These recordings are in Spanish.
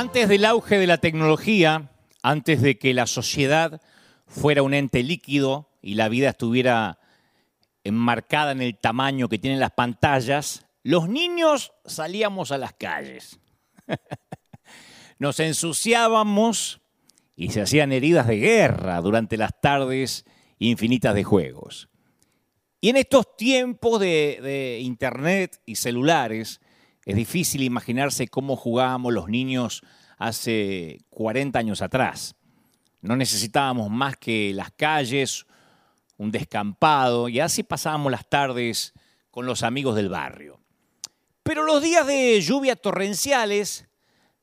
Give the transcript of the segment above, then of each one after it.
Antes del auge de la tecnología, antes de que la sociedad fuera un ente líquido y la vida estuviera enmarcada en el tamaño que tienen las pantallas, los niños salíamos a las calles. Nos ensuciábamos y se hacían heridas de guerra durante las tardes infinitas de juegos. Y en estos tiempos de, internet y celulares, es difícil imaginarse cómo jugábamos los niños hace 40 años atrás. No necesitábamos más que las calles, un descampado, y así pasábamos las tardes con los amigos del barrio. Pero los días de lluvia torrenciales,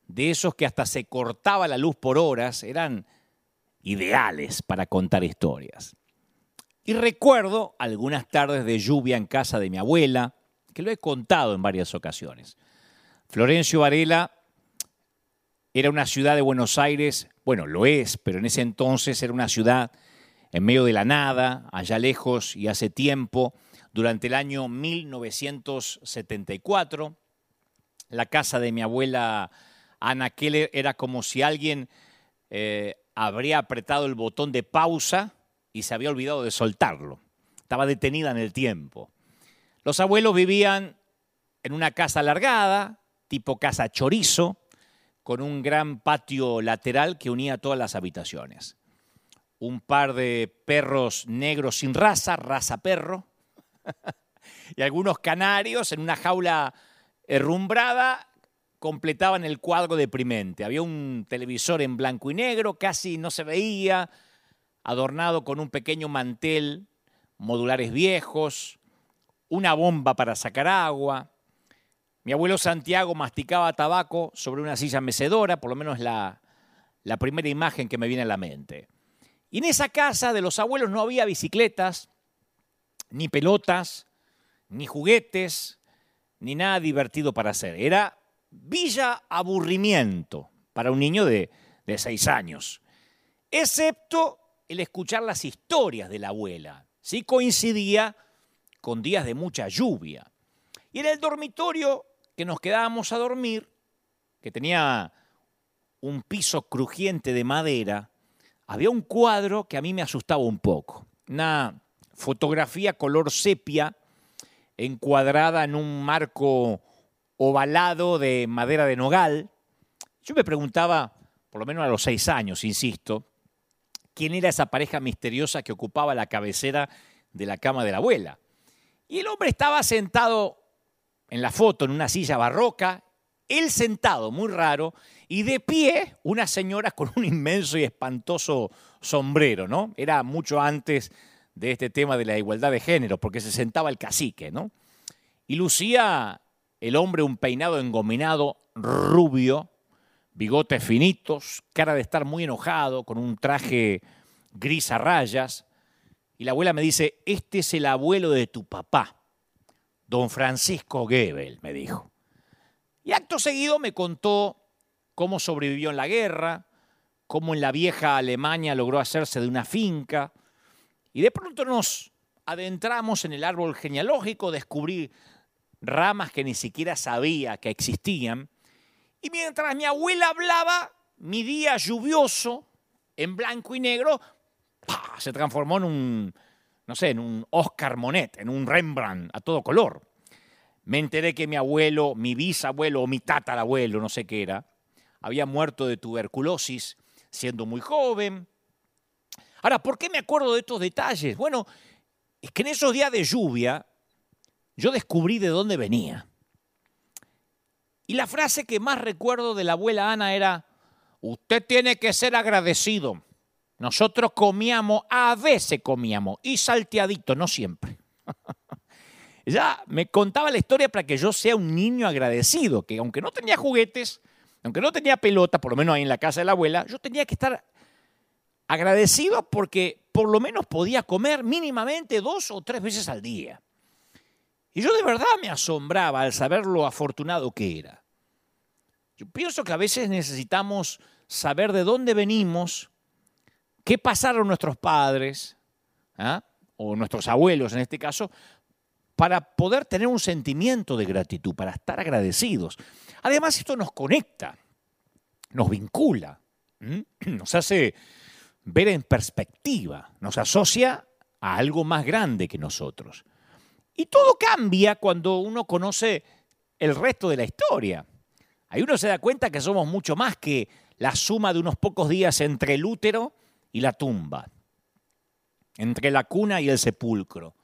de esos que hasta se cortaba la luz por horas, eran ideales para contar historias. Y recuerdo algunas tardes de lluvia en casa de mi abuela, que lo he contado en varias ocasiones. Florencio Varela era una ciudad de Buenos Aires, bueno, lo es, pero en ese entonces era una ciudad en medio de la nada, allá lejos y hace tiempo, durante el año 1974. La casa de mi abuela Ana Keller era como si alguien eh, habría apretado el botón de pausa y se había olvidado de soltarlo. Estaba detenida en el tiempo. Los abuelos vivían en una casa alargada, tipo casa chorizo, con un gran patio lateral que unía todas las habitaciones. Un par de perros negros sin raza, raza perro, y algunos canarios en una jaula herrumbrada completaban el cuadro deprimente. Había un televisor en blanco y negro, casi no se veía, adornado con un pequeño mantel, modulares viejos, una bomba para sacar agua. Mi abuelo Santiago masticaba tabaco sobre una silla mecedora, por lo menos la, la primera imagen que me viene a la mente. Y en esa casa de los abuelos no había bicicletas, ni pelotas, ni juguetes, ni nada divertido para hacer. Era villa aburrimiento para un niño de, de seis años, excepto el escuchar las historias de la abuela. Sí coincidía con días de mucha lluvia. Y en el dormitorio que nos quedábamos a dormir, que tenía un piso crujiente de madera, había un cuadro que a mí me asustaba un poco. Una fotografía color sepia encuadrada en un marco ovalado de madera de nogal. Yo me preguntaba, por lo menos a los seis años, insisto, quién era esa pareja misteriosa que ocupaba la cabecera de la cama de la abuela. Y el hombre estaba sentado en la foto en una silla barroca, él sentado, muy raro, y de pie una señora con un inmenso y espantoso sombrero, ¿no? Era mucho antes de este tema de la igualdad de género, porque se sentaba el cacique, ¿no? Y lucía el hombre un peinado engominado, rubio, bigotes finitos, cara de estar muy enojado, con un traje gris a rayas, y la abuela me dice, este es el abuelo de tu papá, don Francisco Gebel, me dijo. Y acto seguido me contó cómo sobrevivió en la guerra, cómo en la vieja Alemania logró hacerse de una finca, y de pronto nos adentramos en el árbol genealógico, descubrí ramas que ni siquiera sabía que existían, y mientras mi abuela hablaba, mi día lluvioso, en blanco y negro, se transformó en un, no sé, en un Oscar Monet, en un Rembrandt a todo color. Me enteré que mi abuelo, mi bisabuelo o mi tatarabuelo, no sé qué era, había muerto de tuberculosis siendo muy joven. Ahora, ¿por qué me acuerdo de estos detalles? Bueno, es que en esos días de lluvia yo descubrí de dónde venía. Y la frase que más recuerdo de la abuela Ana era, usted tiene que ser agradecido. Nosotros comíamos, a veces comíamos, y salteadito, no siempre. ya me contaba la historia para que yo sea un niño agradecido, que aunque no tenía juguetes, aunque no tenía pelota, por lo menos ahí en la casa de la abuela, yo tenía que estar agradecido porque por lo menos podía comer mínimamente dos o tres veces al día. Y yo de verdad me asombraba al saber lo afortunado que era. Yo pienso que a veces necesitamos saber de dónde venimos ¿Qué pasaron nuestros padres, ¿ah? o nuestros abuelos en este caso, para poder tener un sentimiento de gratitud, para estar agradecidos? Además, esto nos conecta. nos vincula, nos hace ver en perspectiva, nos asocia a algo más grande que nosotros. Y todo cambia cuando uno conoce el resto de la historia. Ahí uno se da cuenta que somos mucho más que la suma de unos pocos días entre el útero y la tumba, entre la cuna y el sepulcro.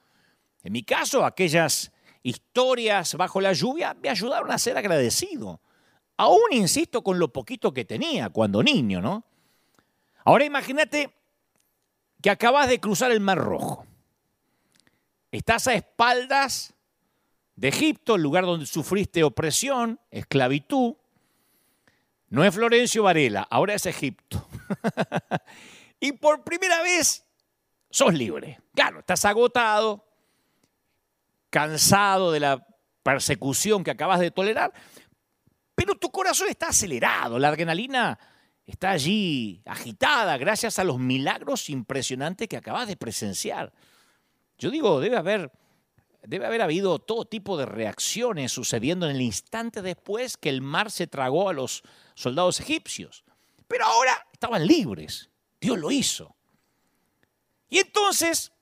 En mi caso, aquellas historias bajo la lluvia me ayudaron a ser agradecido. Aún insisto con lo poquito que tenía cuando niño, ¿no? Ahora imagínate que acabas de cruzar el Mar Rojo. Estás a espaldas de Egipto, el lugar donde sufriste opresión, esclavitud. No es Florencio Varela, ahora es Egipto. y por primera vez sos libre. Claro, estás agotado, cansado de la persecución que acabas de tolerar, pero tu corazón está acelerado, la adrenalina está allí agitada gracias a los milagros impresionantes que acabas de presenciar. Yo digo, debe haber, debe haber habido todo tipo de reacciones sucediendo en el instante después que el mar se tragó a los soldados egipcios. Pero ahora estaban libres. Dios lo hizo. Y entonces,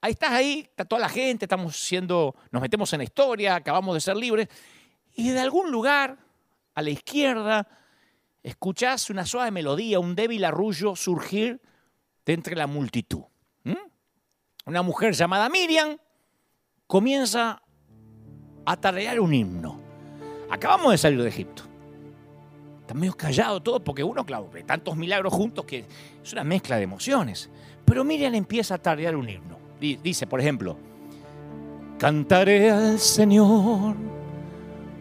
ahí estás ahí, está toda la gente, estamos siendo, nos metemos en la historia, acabamos de ser libres, y de algún lugar, a la izquierda, escuchás una suave melodía, un débil arrullo surgir de entre la multitud. Una mujer llamada Miriam comienza a tararear un himno. Acabamos de salir de Egipto. Está medio callado todo porque uno, claro, ve tantos milagros juntos que es una mezcla de emociones. Pero Miriam empieza a tararear un himno. Dice, por ejemplo, cantaré al Señor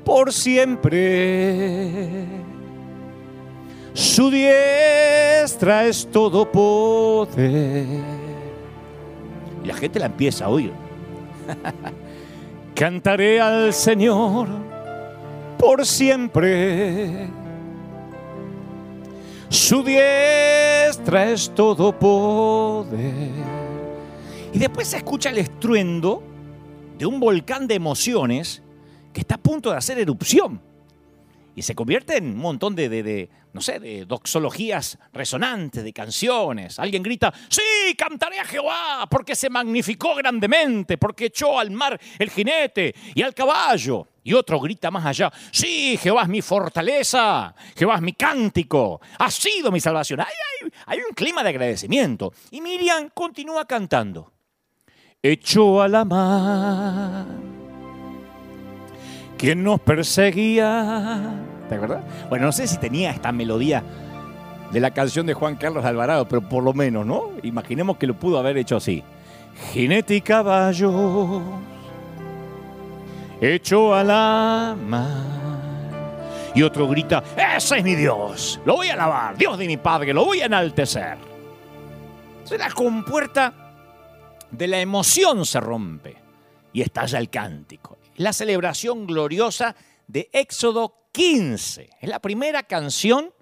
por siempre su diestra es todo poder. Y la gente la empieza a oír. Cantaré al Señor por siempre. Su diestra es todo poder. Y después se escucha el estruendo de un volcán de emociones que está a punto de hacer erupción y se convierte en un montón de, no sé, de doxologías resonantes, de canciones. Alguien grita, sí, cantaré a Jehová, porque se magnificó grandemente, porque echó al mar el jinete y al caballo. Y otro grita más allá, sí, Jehová es mi fortaleza, Jehová es mi cántico, ha sido mi salvación. Hay, hay un clima de agradecimiento. Y Miriam continúa cantando, echó a la mar quien nos perseguía. ¿Te acuerdas? Bueno, no sé si tenía esta melodía de la canción de Juan Carlos Alvarado, pero por lo menos, ¿no? Imaginemos que lo pudo haber hecho así. Jinete y caballo, hecho a la mar. Y otro grita, ese es mi Dios, lo voy a alabar, Dios de mi Padre, lo voy a enaltecer. Entonces la compuerta de la emoción se rompe y estalla el cántico la celebración gloriosa de Éxodo 15. Es la primera canción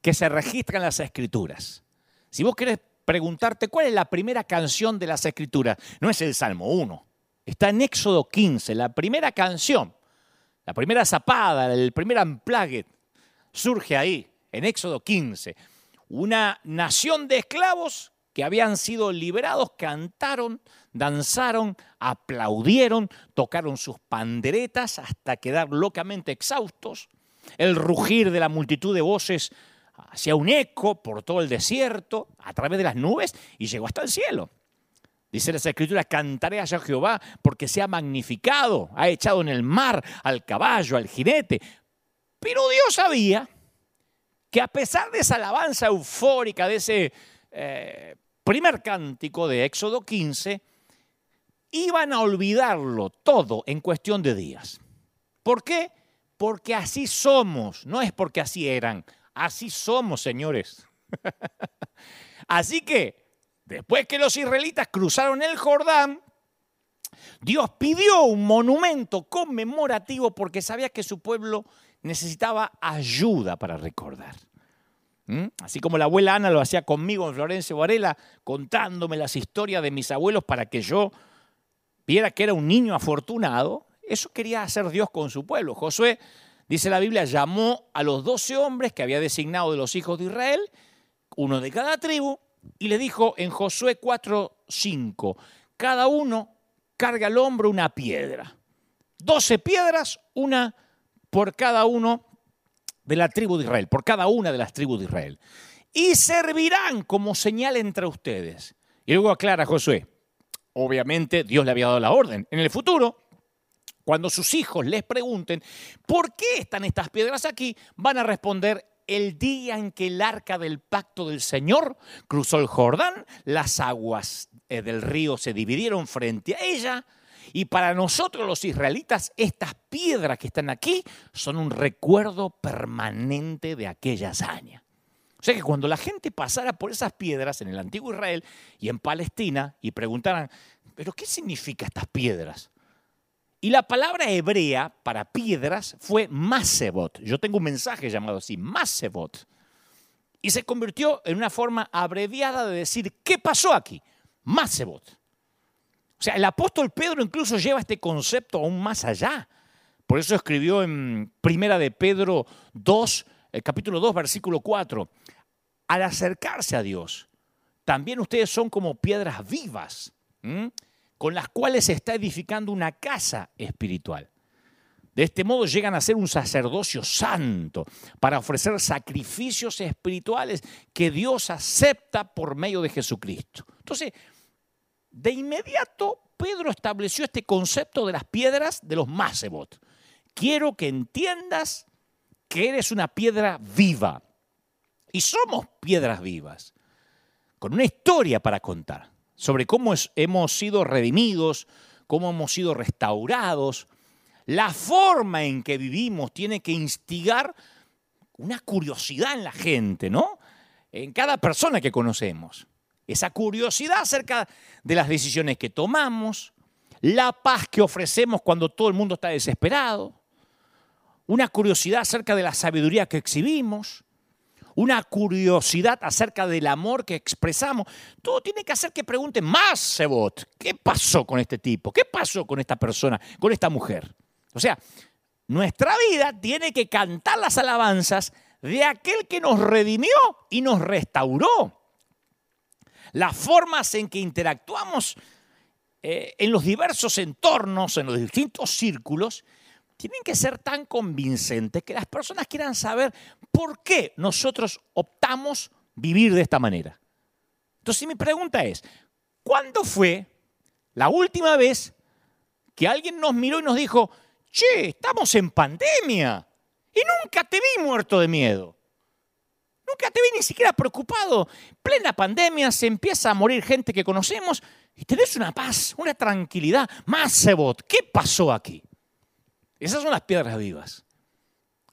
que se registra en las Escrituras. Si vos querés preguntarte cuál es la primera canción de las Escrituras, no es el Salmo 1, está en Éxodo 15, la primera canción, la primera zapada, el primer unplugged, surge ahí, en Éxodo 15. Una nación de esclavos que habían sido liberados cantaron, danzaron, aplaudieron, tocaron sus panderetas hasta quedar locamente exhaustos. El rugir de la multitud de voces hacía un eco por todo el desierto, a través de las nubes, y llegó hasta el cielo. Dice las escrituras, cantaré a Jehová porque se ha magnificado, ha echado en el mar al caballo, al jinete. Pero Dios sabía que a pesar de esa alabanza eufórica, de ese eh, primer cántico de Éxodo 15, iban a olvidarlo todo en cuestión de días. ¿Por qué? Porque así somos, no es porque así eran, así somos, señores. así que, después que los israelitas cruzaron el Jordán, Dios pidió un monumento conmemorativo porque sabía que su pueblo necesitaba ayuda para recordar. ¿Mm? Así como la abuela Ana lo hacía conmigo en Florencio Varela, contándome las historias de mis abuelos para que yo viera que era un niño afortunado, eso quería hacer Dios con su pueblo. Josué dice la Biblia, llamó a los doce hombres que había designado de los hijos de Israel, uno de cada tribu, y le dijo en Josué 4, 5, cada uno carga al hombro una piedra. Doce piedras, una por cada uno de la tribu de Israel, por cada una de las tribus de Israel. Y servirán como señal entre ustedes. Y luego aclara Josué, obviamente Dios le había dado la orden. En el futuro, cuando sus hijos les pregunten, ¿por qué están estas piedras aquí? Van a responder, el día en que el arca del pacto del Señor cruzó el Jordán, las aguas eh, del río se dividieron frente a ella. Y para nosotros los israelitas, estas piedras que están aquí son un recuerdo permanente de aquella hazaña. O sea que cuando la gente pasara por esas piedras en el antiguo Israel y en Palestina y preguntaran, ¿pero qué significa estas piedras? Y la palabra hebrea para piedras fue masebot. Yo tengo un mensaje llamado así, masebot. Y se convirtió en una forma abreviada de decir, ¿qué pasó aquí? Masebot. O sea, el apóstol Pedro incluso lleva este concepto aún más allá. Por eso escribió en Primera de Pedro 2, el capítulo 2, versículo 4, al acercarse a Dios, también ustedes son como piedras vivas, con las cuales se está edificando una casa espiritual. De este modo llegan a ser un sacerdocio santo para ofrecer sacrificios espirituales que Dios acepta por medio de Jesucristo. Entonces, de inmediato Pedro estableció este concepto de las piedras de los Masebot. Quiero que entiendas que eres una piedra viva. Y somos piedras vivas, con una historia para contar sobre cómo hemos sido redimidos, cómo hemos sido restaurados. La forma en que vivimos tiene que instigar una curiosidad en la gente, ¿no? En cada persona que conocemos. Esa curiosidad acerca de las decisiones que tomamos, la paz que ofrecemos cuando todo el mundo está desesperado, una curiosidad acerca de la sabiduría que exhibimos, una curiosidad acerca del amor que expresamos. Todo tiene que hacer que pregunten más, Sebot, ¿qué pasó con este tipo? ¿Qué pasó con esta persona, con esta mujer? O sea, nuestra vida tiene que cantar las alabanzas de aquel que nos redimió y nos restauró. Las formas en que interactuamos eh, en los diversos entornos, en los distintos círculos, tienen que ser tan convincentes que las personas quieran saber por qué nosotros optamos vivir de esta manera. Entonces mi pregunta es, ¿cuándo fue la última vez que alguien nos miró y nos dijo, che, estamos en pandemia y nunca te vi muerto de miedo? Nunca te vi ni siquiera preocupado. Plena pandemia se empieza a morir gente que conocemos y tenés una paz, una tranquilidad. Más Sebot, ¿qué pasó aquí? Esas son las piedras vivas.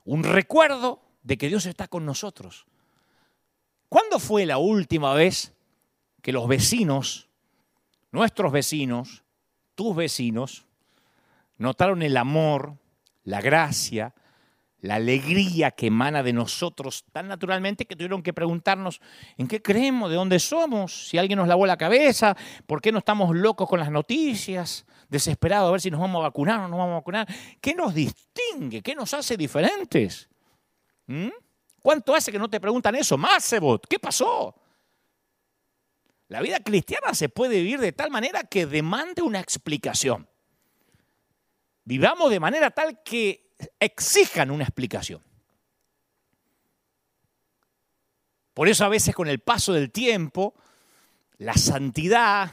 Un recuerdo de que Dios está con nosotros. ¿Cuándo fue la última vez que los vecinos, nuestros vecinos, tus vecinos, notaron el amor, la gracia, la alegría que emana de nosotros tan naturalmente que tuvieron que preguntarnos en qué creemos, de dónde somos, si alguien nos lavó la cabeza, por qué no estamos locos con las noticias, desesperados a ver si nos vamos a vacunar o no nos vamos a vacunar. ¿Qué nos distingue? ¿Qué nos hace diferentes? ¿Mm? ¿Cuánto hace que no te preguntan eso? Sebot, ¿qué pasó? La vida cristiana se puede vivir de tal manera que demande una explicación. Vivamos de manera tal que exijan una explicación. Por eso a veces con el paso del tiempo, la santidad,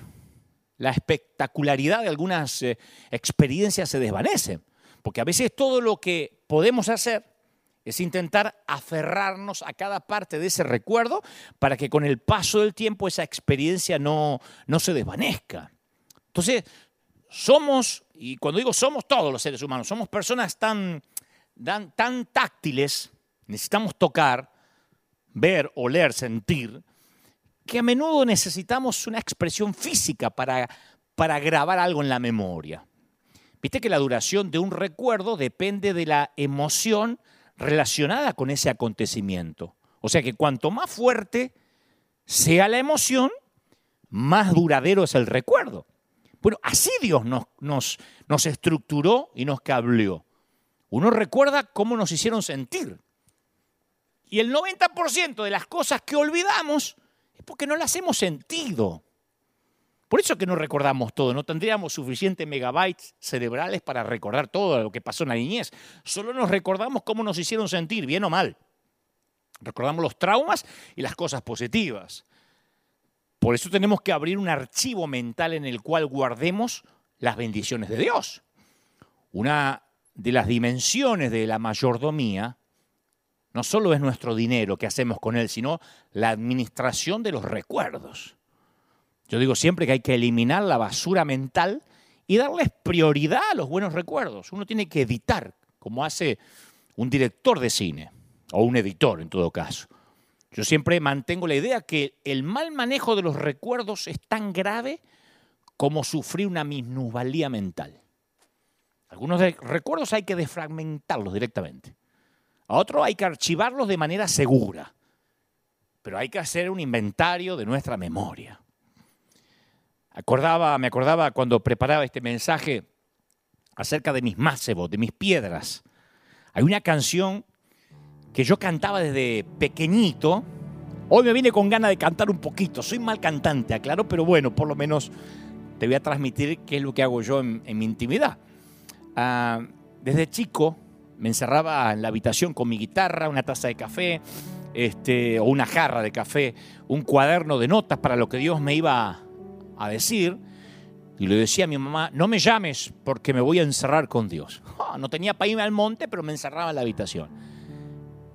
la espectacularidad de algunas eh, experiencias se desvanecen. Porque a veces todo lo que podemos hacer es intentar aferrarnos a cada parte de ese recuerdo para que con el paso del tiempo esa experiencia no, no se desvanezca. Entonces, somos, y cuando digo somos todos los seres humanos, somos personas tan, tan, táctiles, necesitamos tocar, ver, oler, sentir, que a menudo necesitamos una expresión física para, para grabar algo en la memoria. Viste que la duración de un recuerdo depende de la emoción relacionada con ese acontecimiento. O sea que cuanto más fuerte sea la emoción, más duradero es el recuerdo. Bueno, así Dios nos, nos, nos estructuró y nos cableó. Uno recuerda cómo nos hicieron sentir. Y el 90% de las cosas que olvidamos porque no las hemos sentido. Por eso que no recordamos todo, no tendríamos suficientes megabytes cerebrales para recordar todo lo que pasó en la niñez. Solo nos recordamos cómo nos hicieron sentir, bien o mal. Recordamos los traumas y las cosas positivas. Por eso tenemos que abrir un archivo mental en el cual guardemos las bendiciones de Dios. Una de las dimensiones de la mayordomía no solo es nuestro dinero que hacemos con él, sino la administración de los recuerdos. Yo digo siempre que hay que eliminar la basura mental y darles prioridad a los buenos recuerdos. Uno tiene que editar, como hace un director de cine, o un editor en todo caso. Yo siempre mantengo la idea que el mal manejo de los recuerdos es tan grave como sufrir una minusvalía mental. Algunos recuerdos hay que desfragmentarlos directamente. A otros hay que archivarlos de manera segura. Pero hay que hacer un inventario de nuestra memoria. Acordaba, me acordaba cuando preparaba este mensaje acerca de mis mácebos, de mis piedras. Hay una canción que yo cantaba desde pequeñito. Hoy me vine con ganas de cantar un poquito. Soy mal cantante, aclaro, pero bueno, por lo menos te voy a transmitir qué es lo que hago yo en, mi intimidad. Ah, desde chico me encerraba en la habitación con mi guitarra, una taza de café, este, o una jarra de café, un cuaderno de notas para lo que Dios me iba a decir. Y le decía a mi mamá, no me llames porque me voy a encerrar con Dios. No tenía para irme al monte, pero me encerraba en la habitación.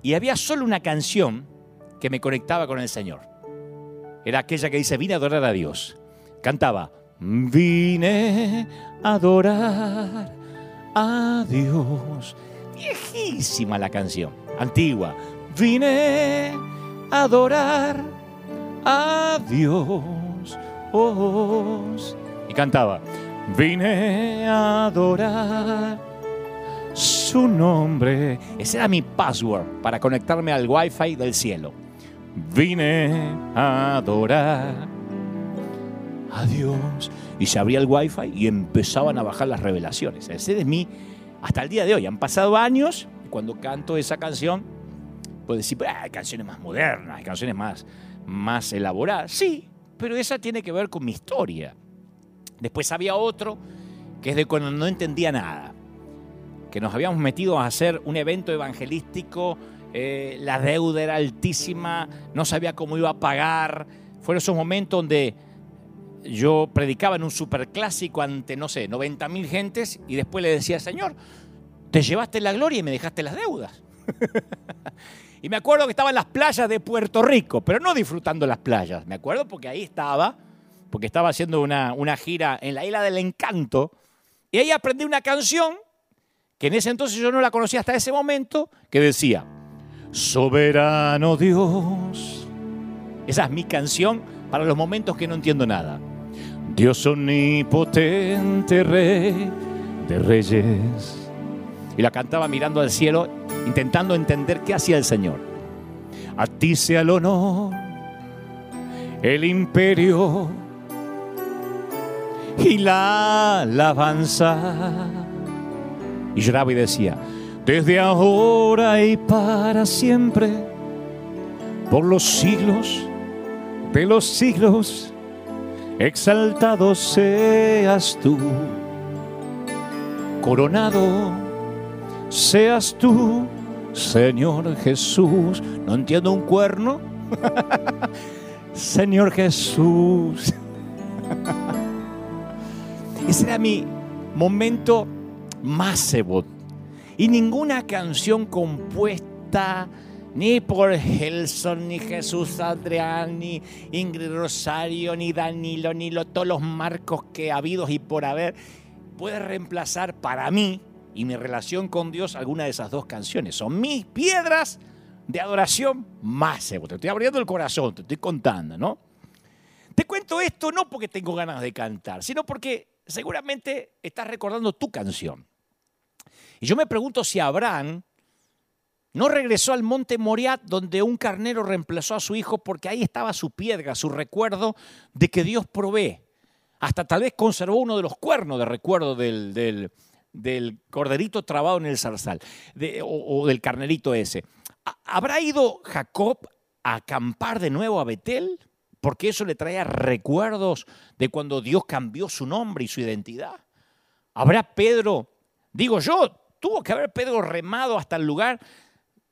Y había solo una canción que me conectaba con el Señor. Era aquella que dice, vine a adorar a Dios. Cantaba, vine a adorar a Dios. Viejísima la canción, antigua. Vine a adorar a Dios y cantaba, vine a adorar su nombre. Ese era mi password para conectarme al wifi del cielo. Vine a adorar a Dios. Y se abría el wifi y empezaban a bajar las revelaciones. Ese es mi, hasta el día de hoy. Han pasado años y cuando canto esa canción, puedo decir, hay canciones más modernas, hay canciones más, más elaboradas. Sí, pero esa tiene que ver con mi historia. Después había otro que es de cuando no entendía nada, que nos habíamos metido a hacer un evento evangelístico, eh, la deuda era altísima, no sabía cómo iba a pagar. Fueron esos momentos donde yo predicaba en un superclásico ante, no sé, 90 mil gentes y después le decía, Señor, te llevaste la gloria y me dejaste las deudas. Y me acuerdo que estaba en las playas de Puerto Rico, pero no disfrutando las playas. Me acuerdo porque ahí estaba, porque estaba haciendo una, una gira en la isla del encanto. Y ahí aprendí una canción que en ese entonces yo no la conocía hasta ese momento, que decía, Soberano Dios. Esa es mi canción para los momentos que no entiendo nada. Dios omnipotente, rey de reyes. Y la cantaba mirando al cielo intentando entender qué hacía el Señor. A ti sea el honor, el imperio y la alabanza. Y lloraba y decía, desde ahora y para siempre, por los siglos de los siglos, exaltado seas tú, coronado seas tú Señor Jesús. No entiendo un cuerno. Señor Jesús. Ese era mi momento más. Y ninguna canción compuesta ni por Gelson, ni Jesús Adrián, ni Ingrid Rosario, ni Danilo, ni todos los marcos que ha habido y por haber, puede reemplazar para mí y mi relación con Dios alguna de esas dos canciones. Son mis piedras de adoración más. Te estoy abriendo el corazón, te estoy contando, ¿no? Te cuento esto no porque tengo ganas de cantar, sino porque seguramente estás recordando tu canción. Y yo me pregunto si Abraham no regresó al monte Moriat donde un carnero reemplazó a su hijo porque ahí estaba su piedra, su recuerdo de que Dios provee. Hasta tal vez conservó uno de los cuernos de recuerdo del, del, corderito trabado en el zarzal, o, o, del carnerito ese. ¿Habrá ido Jacob a acampar de nuevo a Betel? Porque eso le traía recuerdos de cuando Dios cambió su nombre y su identidad. ¿Habrá Pedro, digo yo, tuvo que haber Pedro remado hasta el lugar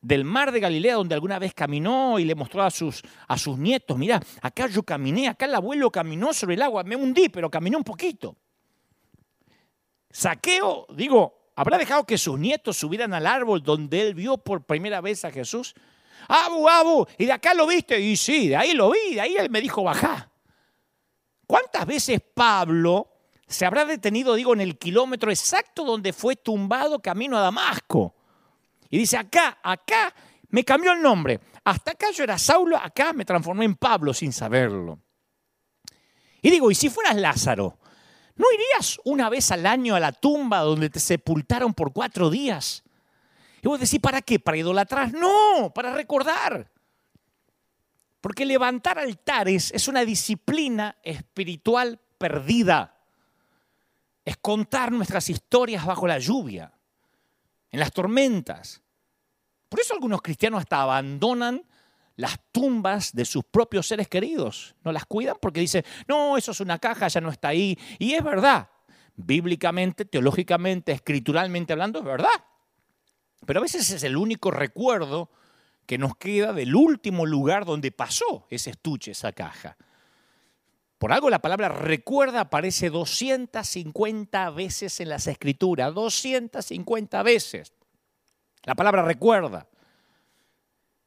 del mar de Galilea donde alguna vez caminó y le mostró a sus, a sus nietos, mira, acá yo caminé, acá el abuelo caminó sobre el agua, me hundí, pero caminé un poquito. Saqueo, digo, ¿habrá dejado que sus nietos subieran al árbol donde él vio por primera vez a Jesús? Abu, Abu, y de acá lo viste, y sí, de ahí lo vi, de ahí él me dijo, bajá. ¿Cuántas veces Pablo se habrá detenido, digo, en el kilómetro exacto donde fue tumbado camino a Damasco? Y dice, acá, acá me cambió el nombre. Hasta acá yo era Saulo, acá me transformé en Pablo sin saberlo. Y digo, ¿y si fueras Lázaro? ¿No irías una vez al año a la tumba donde te sepultaron por cuatro días? Y vos decís, ¿para qué? ¿Para idolatrar? No, para recordar. Porque levantar altares es una disciplina espiritual perdida. Es contar nuestras historias bajo la lluvia en las tormentas. Por eso algunos cristianos hasta abandonan las tumbas de sus propios seres queridos. No las cuidan porque dicen, no, eso es una caja, ya no está ahí. Y es verdad. Bíblicamente, teológicamente, escrituralmente hablando, es verdad. Pero a veces es el único recuerdo que nos queda del último lugar donde pasó ese estuche, esa caja. Por algo la palabra recuerda aparece 250 veces en las escrituras, 250 veces. La palabra recuerda.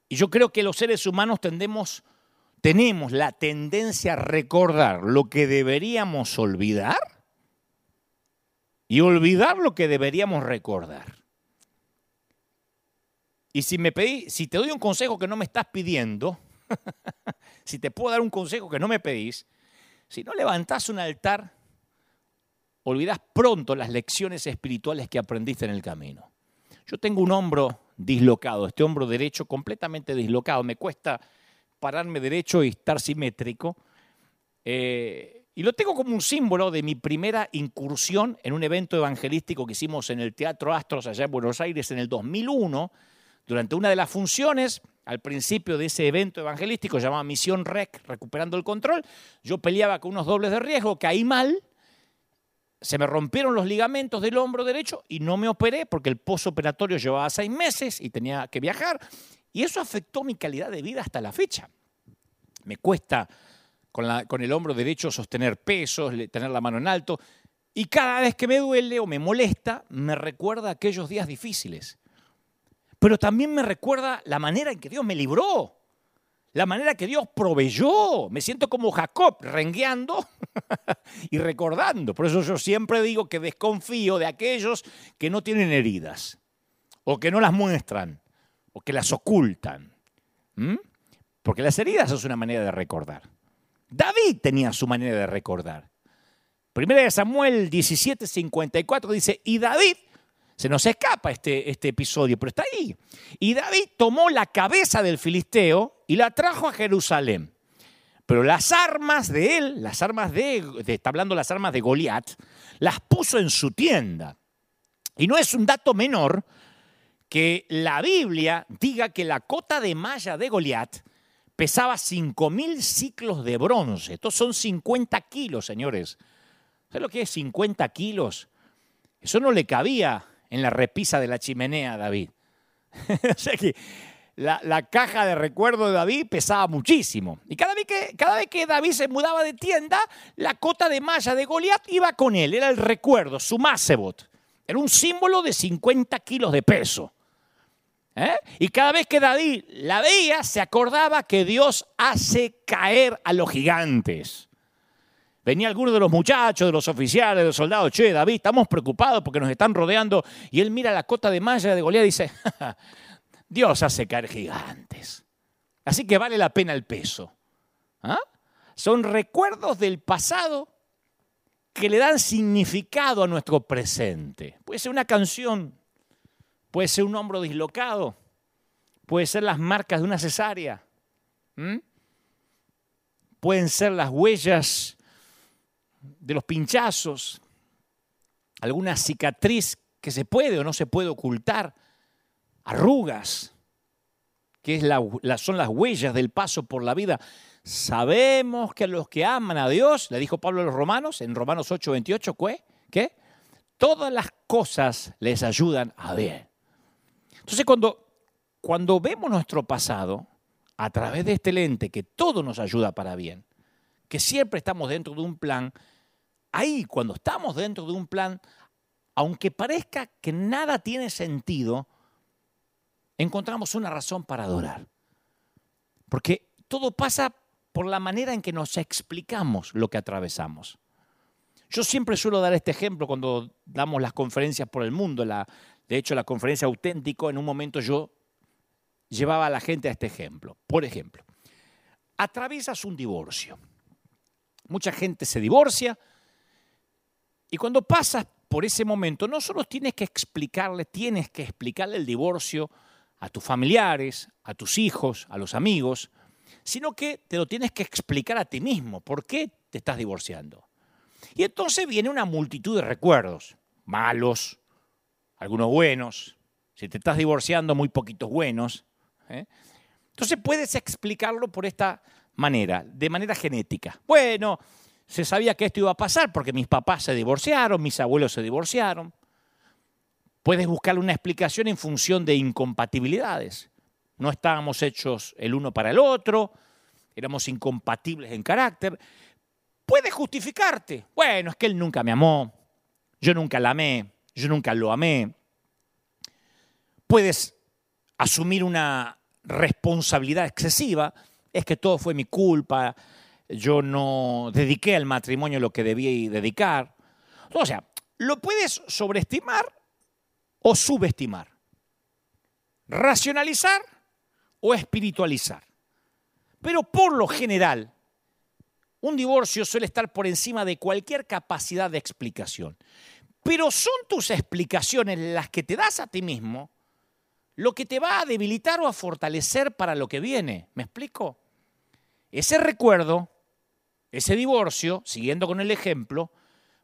Y yo creo que los seres humanos tenemos la tendencia a recordar lo que deberíamos olvidar y olvidar lo que deberíamos recordar. Y si me pedí, si te doy un consejo que no me estás pidiendo, si te puedo dar un consejo que no me pedís, si no levantás un altar, olvidás pronto las lecciones espirituales que aprendiste en el camino. Yo tengo un hombro dislocado, este hombro derecho completamente dislocado. Me cuesta pararme derecho y estar simétrico. Eh, y lo tengo como un símbolo de mi primera incursión en un evento evangelístico que hicimos en el Teatro Astros allá en Buenos Aires en el 2001. Durante una de las funciones al principio de ese evento evangelístico llamado Misión Rec, recuperando el control, yo peleaba con unos dobles de riesgo, caí mal, se me rompieron los ligamentos del hombro derecho y no me operé porque el posoperatorio llevaba seis meses y tenía que viajar. Y eso afectó mi calidad de vida hasta la fecha. Me cuesta con, con el hombro derecho sostener pesos, tener la mano en alto. Y cada vez que me duele o me molesta, me recuerda aquellos días difíciles pero también me recuerda la manera en que Dios me libró, la manera que Dios proveyó. Me siento como Jacob, rengueando y recordando. Por eso yo siempre digo que desconfío de aquellos que no tienen heridas, o que no las muestran, o que las ocultan. Porque las heridas es una manera de recordar. David tenía su manera de recordar. Primera de Samuel 17:54 dice, y David se nos escapa este, este episodio, pero está ahí. Y David tomó la cabeza del filisteo y la trajo a Jerusalén. Pero las armas de él, las armas de, está hablando las armas de Goliat, las puso en su tienda. Y no es un dato menor que la Biblia diga que la cota de malla de Goliat pesaba 5.000 ciclos de bronce. Estos son 50 kilos, señores. ¿Sabes lo que es 50 kilos? Eso no le cabía en la repisa de la chimenea David. o sea que la, caja de recuerdo de David pesaba muchísimo. Y cada vez, que, cada vez que David se mudaba de tienda, la cota de malla de Goliat iba con él. Era el recuerdo, su Masebot. Era un símbolo de 50 kilos de peso. ¿Eh? Y cada vez que David la veía, se acordaba que Dios hace caer a los gigantes. Venía alguno de los muchachos, de los oficiales, de los soldados, che, David, estamos preocupados porque nos están rodeando. Y él mira la cota de malla de Goliat y dice, Dios hace caer gigantes. Así que vale la pena el peso. ¿Ah? Son recuerdos del pasado que le dan significado a nuestro presente. Puede ser una canción, puede ser un hombro dislocado, puede ser las marcas de una cesárea, pueden ser las huellas de los pinchazos, alguna cicatriz que se puede o no se puede ocultar, arrugas, que es son las huellas del paso por la vida. Sabemos que los que aman a Dios, le dijo Pablo a los romanos en Romanos 8, 28, ¿qué? Todas las cosas les ayudan a bien. Entonces cuando, cuando vemos nuestro pasado a través de este lente, que todo nos ayuda para bien, que siempre estamos dentro de un plan, ahí cuando estamos dentro de un plan, aunque parezca que nada tiene sentido, encontramos una razón para adorar. Porque todo pasa por la manera en que nos explicamos lo que atravesamos. Yo siempre suelo dar este ejemplo cuando damos las conferencias por el mundo. La, de hecho, la conferencia auténtico, en un momento yo llevaba a la gente a este ejemplo. Por ejemplo, atraviesas un divorcio. Mucha gente se divorcia y cuando pasas por ese momento, no solo tienes que explicarle, tienes que explicarle el divorcio a tus familiares, a tus hijos, a los amigos, sino que te lo tienes que explicar a ti mismo. ¿Por qué te estás divorciando? Y entonces viene una multitud de recuerdos, malos, algunos buenos. Si te estás divorciando, muy poquitos buenos. ¿eh? Entonces puedes explicarlo por esta manera, de manera genética. Bueno, se sabía que esto iba a pasar porque mis papás se divorciaron, mis abuelos se divorciaron. Puedes buscar una explicación en función de incompatibilidades. No estábamos hechos el uno para el otro, éramos incompatibles en carácter. Puedes justificarte. Bueno, es que él nunca me amó, yo nunca la amé, yo nunca lo amé. Puedes asumir una responsabilidad excesiva, es que todo fue mi culpa, yo no dediqué al matrimonio lo que debía dedicar. O sea, lo puedes sobreestimar o subestimar, racionalizar o espiritualizar. Pero por lo general, un divorcio suele estar por encima de cualquier capacidad de explicación. Pero son tus explicaciones las que te das a ti mismo lo que te va a debilitar o a fortalecer para lo que viene. ¿Me explico? Ese recuerdo, ese divorcio, siguiendo con el ejemplo,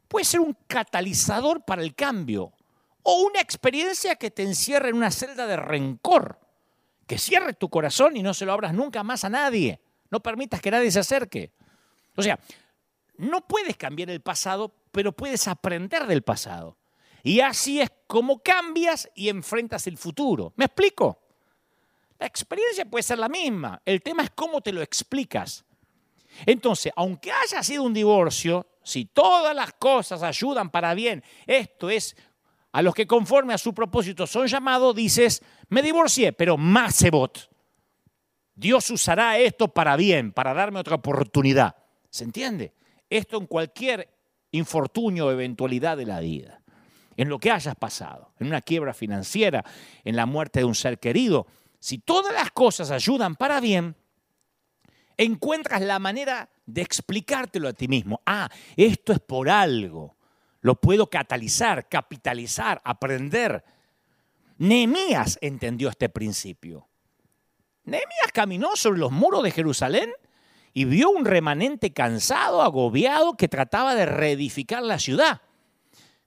puede ser un catalizador para el cambio o una experiencia que te encierre en una celda de rencor, que cierre tu corazón y no se lo abras nunca más a nadie. No permitas que nadie se acerque. O sea, no puedes cambiar el pasado, pero puedes aprender del pasado. Y así es como cambias y enfrentas el futuro. ¿Me explico? La experiencia puede ser la misma. El tema es cómo te lo explicas. Entonces, aunque haya sido un divorcio, si todas las cosas ayudan para bien, esto es a los que conforme a su propósito son llamados, dices, me divorcié, pero más sebot. Dios usará esto para bien, para darme otra oportunidad. ¿Se entiende? Esto en cualquier infortunio o eventualidad de la vida. En lo que hayas pasado, en una quiebra financiera, en la muerte de un ser querido. Si todas las cosas ayudan para bien, encuentras la manera de explicártelo a ti mismo. Ah, esto es por algo lo puedo catalizar, capitalizar, aprender. Nehemías entendió este principio. Nehemías caminó sobre los muros de Jerusalén y vio un remanente cansado, agobiado, que trataba de reedificar la ciudad.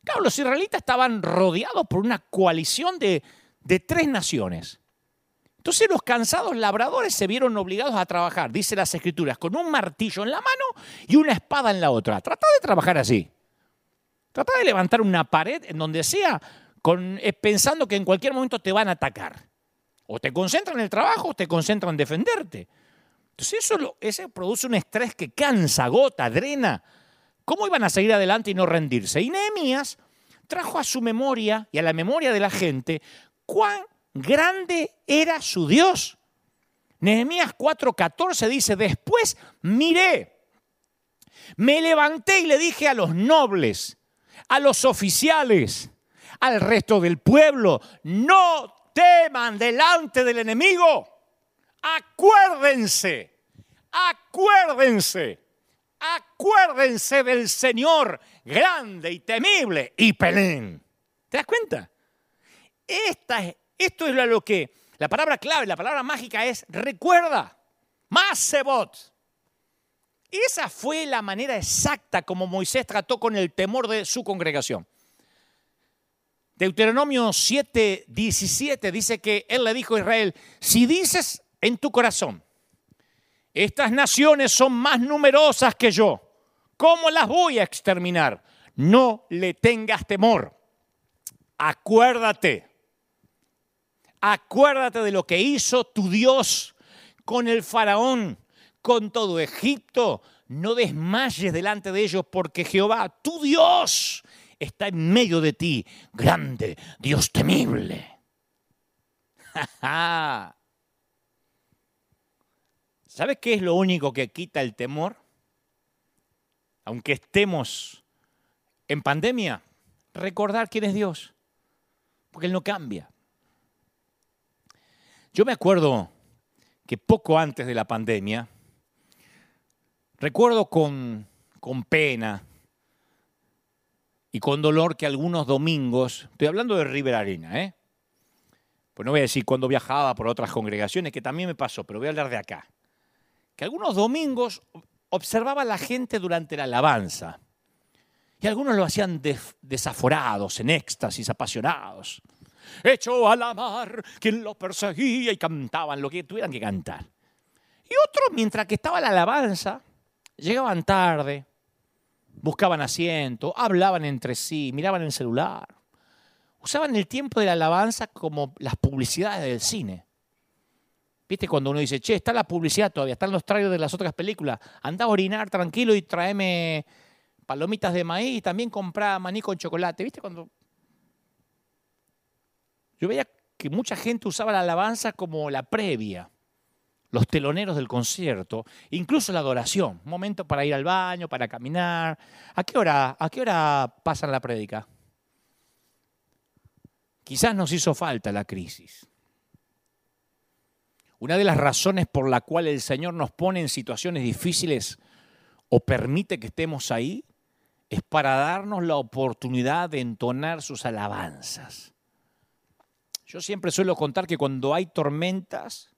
Claro, los israelitas estaban rodeados por una coalición de, de tres naciones. Entonces los cansados labradores se vieron obligados a trabajar, dice las escrituras, con un martillo en la mano y una espada en la otra. Trata de trabajar así. Trata de levantar una pared en donde sea, con, eh, pensando que en cualquier momento te van a atacar. O te concentran en el trabajo o te concentran en defenderte. Entonces eso, eso produce un estrés que cansa, agota, drena. ¿Cómo iban a seguir adelante y no rendirse? Y Nehemías trajo a su memoria y a la memoria de la gente cuán grande era su Dios. Nehemías 4:14 dice, después miré, me levanté y le dije a los nobles, a los oficiales, al resto del pueblo, no teman delante del enemigo. Acuérdense, acuérdense, acuérdense del Señor grande y temible y pelén. ¿Te das cuenta? Esto es lo que la palabra clave, la palabra mágica es recuerda, más. Esa fue la manera exacta como Moisés trató con el temor de su congregación. Deuteronomio 7, 17 dice que él le dijo a Israel, si dices en tu corazón, estas naciones son más numerosas que yo, ¿cómo las voy a exterminar? No le tengas temor. Acuérdate, acuérdate de lo que hizo tu Dios con el faraón, con todo Egipto. No desmayes delante de ellos porque Jehová, tu Dios, está en medio de ti, grande, Dios temible. ¿Sabes qué es lo único que quita el temor? Aunque estemos en pandemia, recordar quién es Dios, porque Él no cambia. Yo me acuerdo que poco antes de la pandemia, recuerdo con, con pena, y con dolor que algunos domingos, estoy hablando de River Arena, ¿eh? Pues no voy a decir cuando viajaba por otras congregaciones, que también me pasó, pero voy a hablar de acá. Que algunos domingos observaba a la gente durante la alabanza. Y algunos lo hacían desaforados, en éxtasis, apasionados. Echó a la mar quien lo perseguía y cantaban lo que tuvieran que cantar. Y otros, mientras que estaba la alabanza, llegaban tarde, buscaban asiento, hablaban entre sí, miraban el celular. Usaban el tiempo de la alabanza como las publicidades del cine. ¿Viste cuando uno dice, che, está la publicidad todavía, están los trailers de las otras películas? Anda a orinar tranquilo y tráeme palomitas de maíz y también compra maní con chocolate. ¿Viste cuando.? Yo veía que mucha gente usaba la alabanza como la previa los teloneros del concierto, incluso la adoración, momento para ir al baño, para caminar. ¿A qué hora, a qué hora pasan la prédica? Quizás nos hizo falta la crisis. Una de las razones por la cual el Señor nos pone en situaciones difíciles o permite que estemos ahí es para darnos la oportunidad de entonar sus alabanzas. Yo siempre suelo contar que cuando hay tormentas,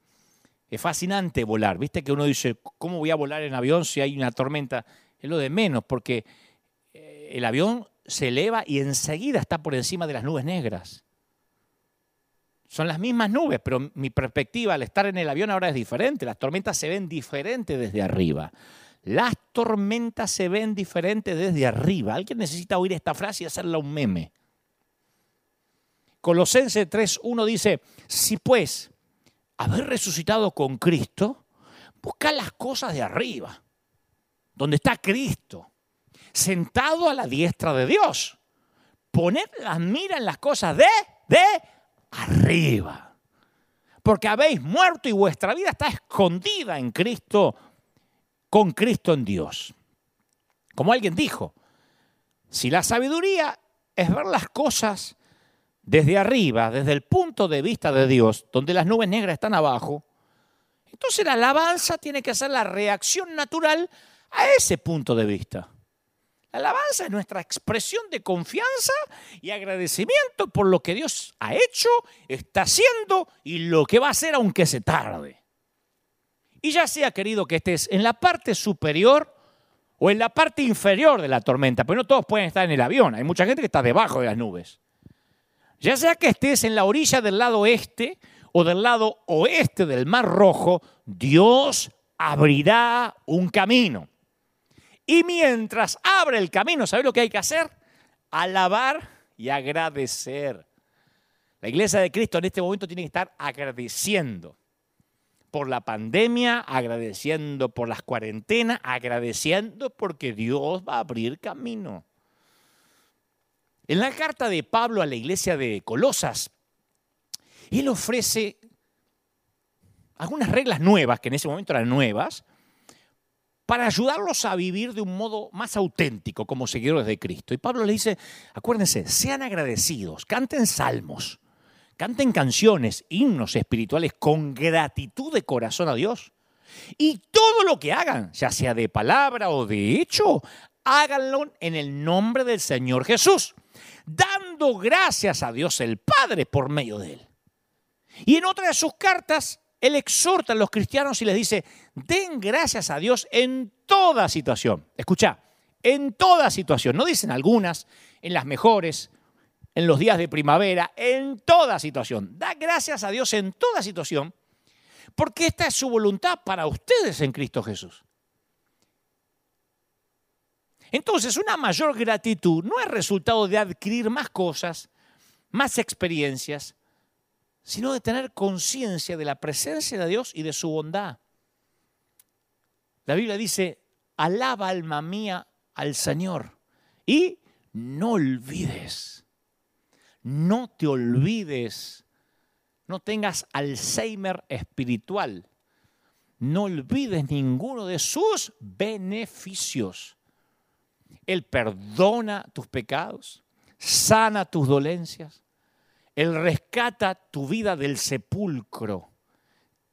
es fascinante volar. Viste que uno dice, ¿cómo voy a volar en avión si hay una tormenta? Es lo de menos, porque eh, el avión se eleva y enseguida está por encima de las nubes negras. Son las mismas nubes, pero mi perspectiva al estar en el avión ahora es diferente. Las tormentas se ven diferentes desde arriba. Las tormentas se ven diferentes desde arriba. Alguien necesita oír esta frase y hacerla un meme. Colosense 3.1 dice, si pues haber resucitado con Cristo, busca las cosas de arriba, donde está Cristo, sentado a la diestra de Dios. Poner las mira en las cosas de, de arriba. Porque habéis muerto y vuestra vida está escondida en Cristo, con Cristo en Dios. Como alguien dijo, si la sabiduría es ver las cosas desde arriba, desde el punto de vista de Dios, donde las nubes negras están abajo, entonces la alabanza tiene que ser la reacción natural a ese punto de vista. La alabanza es nuestra expresión de confianza y agradecimiento por lo que Dios ha hecho, está haciendo y lo que va a hacer aunque se tarde. Y ya sea querido que estés en la parte superior o en la parte inferior de la tormenta, pero no todos pueden estar en el avión, hay mucha gente que está debajo de las nubes. Ya sea que estés en la orilla del lado este o del lado oeste del Mar Rojo, Dios abrirá un camino. Y mientras abre el camino, ¿sabes lo que hay que hacer? Alabar y agradecer. La iglesia de Cristo en este momento tiene que estar agradeciendo por la pandemia, agradeciendo por las cuarentenas, agradeciendo porque Dios va a abrir camino. En la carta de Pablo a la iglesia de Colosas, él ofrece algunas reglas nuevas, que en ese momento eran nuevas, para ayudarlos a vivir de un modo más auténtico como seguidores de Cristo. Y Pablo le dice, acuérdense, sean agradecidos, canten salmos, canten canciones, himnos espirituales con gratitud de corazón a Dios. Y todo lo que hagan, ya sea de palabra o de hecho, háganlo en el nombre del Señor Jesús dando gracias a Dios el Padre por medio de él. Y en otra de sus cartas, él exhorta a los cristianos y les dice, den gracias a Dios en toda situación. Escucha, en toda situación, no dicen algunas, en las mejores, en los días de primavera, en toda situación. Da gracias a Dios en toda situación, porque esta es su voluntad para ustedes en Cristo Jesús. Entonces, una mayor gratitud no es resultado de adquirir más cosas, más experiencias, sino de tener conciencia de la presencia de Dios y de su bondad. La Biblia dice, alaba alma mía al Señor y no olvides, no te olvides, no tengas Alzheimer espiritual, no olvides ninguno de sus beneficios. Él perdona tus pecados, sana tus dolencias, Él rescata tu vida del sepulcro,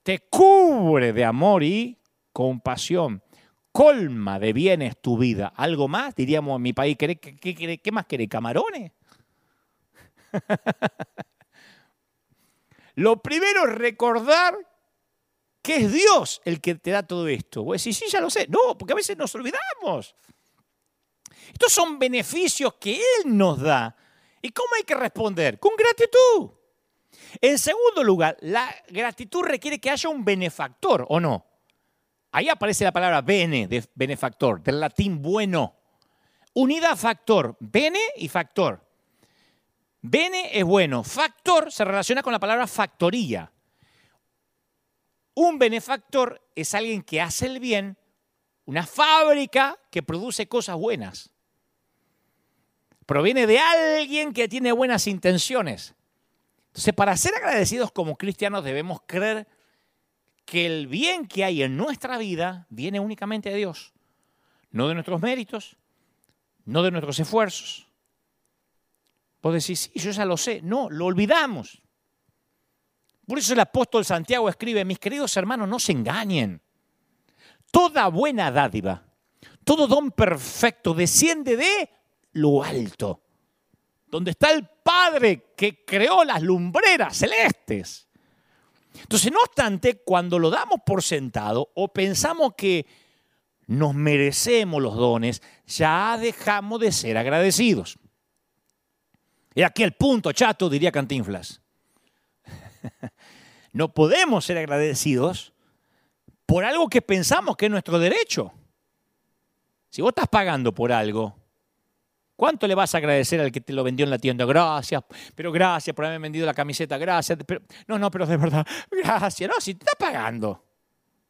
te cubre de amor y compasión, colma de bienes tu vida. ¿Algo más? Diríamos en mi país, ¿qué, más querés? ¿Camarones? Lo primero es recordar que es Dios el que te da todo esto. Vos decís, sí, ya lo sé. No, porque a veces nos olvidamos. Estos son beneficios que Él nos da. ¿Y cómo hay que responder? Con gratitud. En segundo lugar, la gratitud requiere que haya un benefactor, ¿o no? Ahí aparece la palabra bene, de benefactor, del latín bueno. Unidad factor, bene y factor. Bene es bueno, factor se relaciona con la palabra factoría. Un benefactor es alguien que hace el bien, una fábrica que produce cosas buenas proviene de alguien que tiene buenas intenciones. Entonces, para ser agradecidos como cristianos debemos creer que el bien que hay en nuestra vida viene únicamente de Dios, no de nuestros méritos, no de nuestros esfuerzos. Vos decís, sí, yo ya lo sé. No, lo olvidamos. Por eso el apóstol Santiago escribe, mis queridos hermanos, no se engañen. Toda buena dádiva, todo don perfecto desciende de lo alto, donde está el Padre que creó las lumbreras celestes. Entonces, no obstante, cuando lo damos por sentado o pensamos que nos merecemos los dones, ya dejamos de ser agradecidos. Y aquí el punto, chato, diría Cantinflas. No podemos ser agradecidos por algo que pensamos que es nuestro derecho. Si vos estás pagando por algo ¿Cuánto le vas a agradecer al que te lo vendió en la tienda? Gracias, pero gracias por haberme vendido la camiseta, gracias. no, no, pero de verdad, gracias. No, si te está pagando.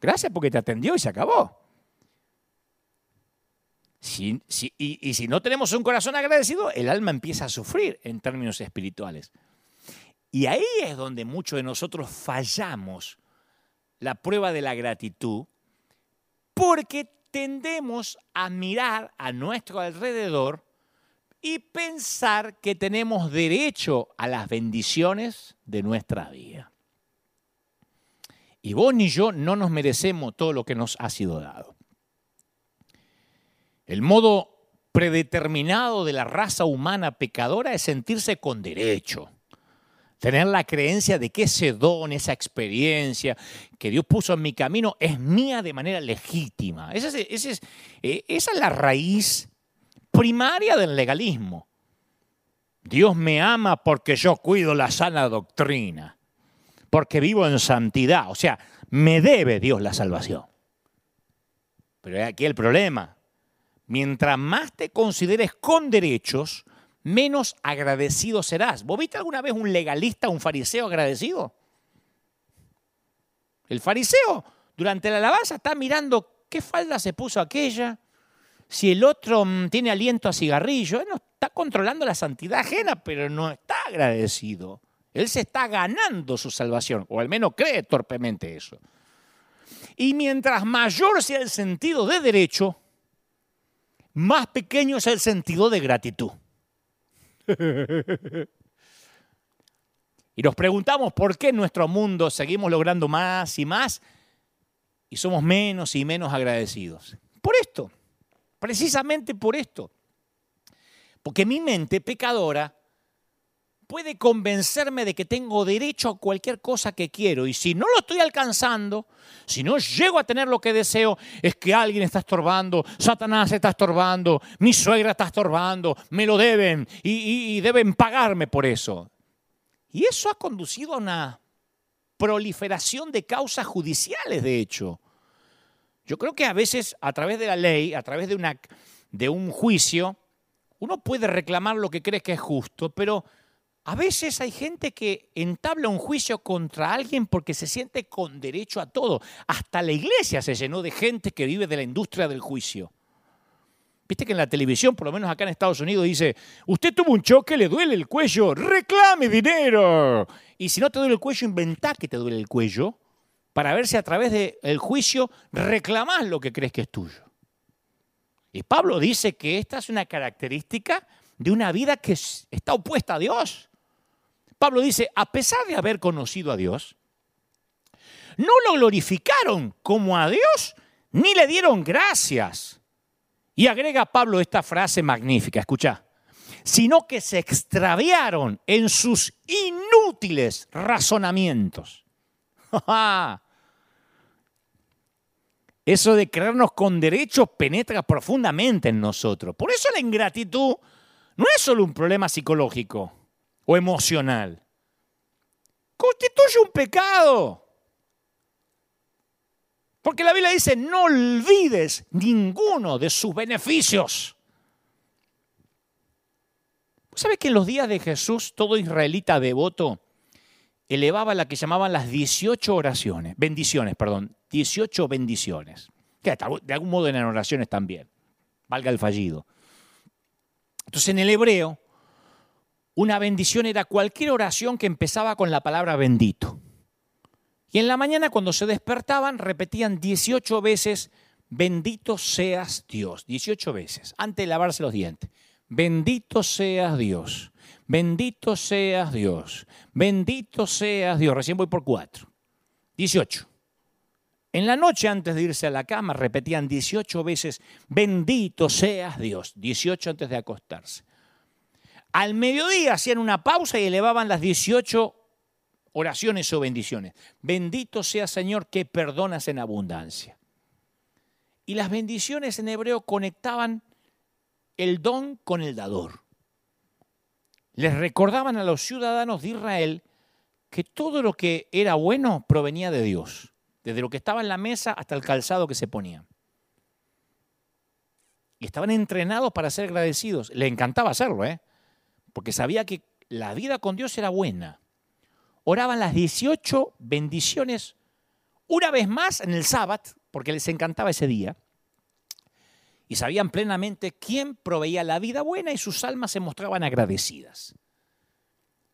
Gracias porque te atendió y se acabó. y, y si no tenemos un corazón agradecido, el alma empieza a sufrir en términos espirituales. Y ahí es donde muchos de nosotros fallamos la prueba de la gratitud, porque tendemos a mirar a nuestro alrededor y pensar que tenemos derecho a las bendiciones de nuestra vida. Y vos ni yo no nos merecemos todo lo que nos ha sido dado. El modo predeterminado de la raza humana pecadora es sentirse con derecho. Tener la creencia de que ese don, esa experiencia que Dios puso en mi camino es mía de manera legítima. Esa es, eh, esa es la raíz primaria del legalismo. Dios me ama porque yo cuido la sana doctrina, porque vivo en santidad, o sea, me debe Dios la salvación. Pero aquí el problema. Mientras más te consideres con derechos, menos agradecido serás. ¿Vos viste alguna vez un legalista, un fariseo agradecido? El fariseo durante la alabanza está mirando qué falda se puso aquella, si el otro mm, tiene aliento a cigarrillo, él no está controlando la santidad ajena, pero no está agradecido. Él se está ganando su salvación, o al menos cree torpemente eso. Y mientras mayor sea el sentido de derecho, más pequeño es el sentido de gratitud. y nos preguntamos por qué en nuestro mundo seguimos logrando más y más y somos menos y menos agradecidos. Por esto. Precisamente por esto. Porque mi mente pecadora puede convencerme de que tengo derecho a cualquier cosa que quiero. Y si no lo estoy alcanzando, si no llego a tener lo que deseo, es que alguien está estorbando, Satanás está estorbando, mi suegra está estorbando, me lo deben y, deben pagarme por eso. Y eso ha conducido a una proliferación de causas judiciales, de hecho. Yo creo que a veces a través de la ley, a través de, un juicio, uno puede reclamar lo que cree que es justo, pero a veces hay gente que entabla un juicio contra alguien porque se siente con derecho a todo. Hasta la iglesia se llenó de gente que vive de la industria del juicio. Viste que en la televisión, por lo menos acá en Estados Unidos, dice, usted tuvo un choque, le duele el cuello, reclame dinero. Y si no te duele el cuello, inventá que te duele el cuello para ver si a través del juicio reclamás lo que crees que es tuyo. Y Pablo dice que esta es una característica de una vida que está opuesta a Dios. Pablo dice, a pesar de haber conocido a Dios, no lo glorificaron como a Dios ni le dieron gracias. Y agrega Pablo esta frase magnífica, escucha, sino que se extraviaron en sus inútiles razonamientos. Eso de creernos con derechos penetra profundamente en nosotros. Por eso la ingratitud no es solo un problema psicológico o emocional. Constituye un pecado. Porque la Biblia dice, no olvides ninguno de sus beneficios. ¿Sabes que en los días de Jesús todo israelita devoto elevaba la que llamaban las 18 oraciones, bendiciones, perdón, 18 bendiciones? Que de algún modo eran oraciones también, valga el fallido. Entonces en el hebreo una bendición era cualquier oración que empezaba con la palabra bendito. Y en la mañana cuando se despertaban repetían 18 veces, bendito seas Dios, 18 veces, antes de lavarse los dientes. Bendito seas Dios, bendito seas Dios, bendito seas Dios. Recién voy por cuatro. 18. En la noche antes de irse a la cama repetían 18 veces, bendito seas Dios, 18 antes de acostarse. Al mediodía hacían una pausa y elevaban las 18 oraciones o bendiciones. Bendito sea Señor que perdonas en abundancia. Y las bendiciones en hebreo conectaban el don con el dador. Les recordaban a los ciudadanos de Israel que todo lo que era bueno provenía de Dios, desde lo que estaba en la mesa hasta el calzado que se ponía. Y estaban entrenados para ser agradecidos. Les encantaba hacerlo, ¿eh? porque sabía que la vida con Dios era buena. Oraban las 18 bendiciones una vez más en el sábado, porque les encantaba ese día. Y sabían plenamente quién proveía la vida buena y sus almas se mostraban agradecidas.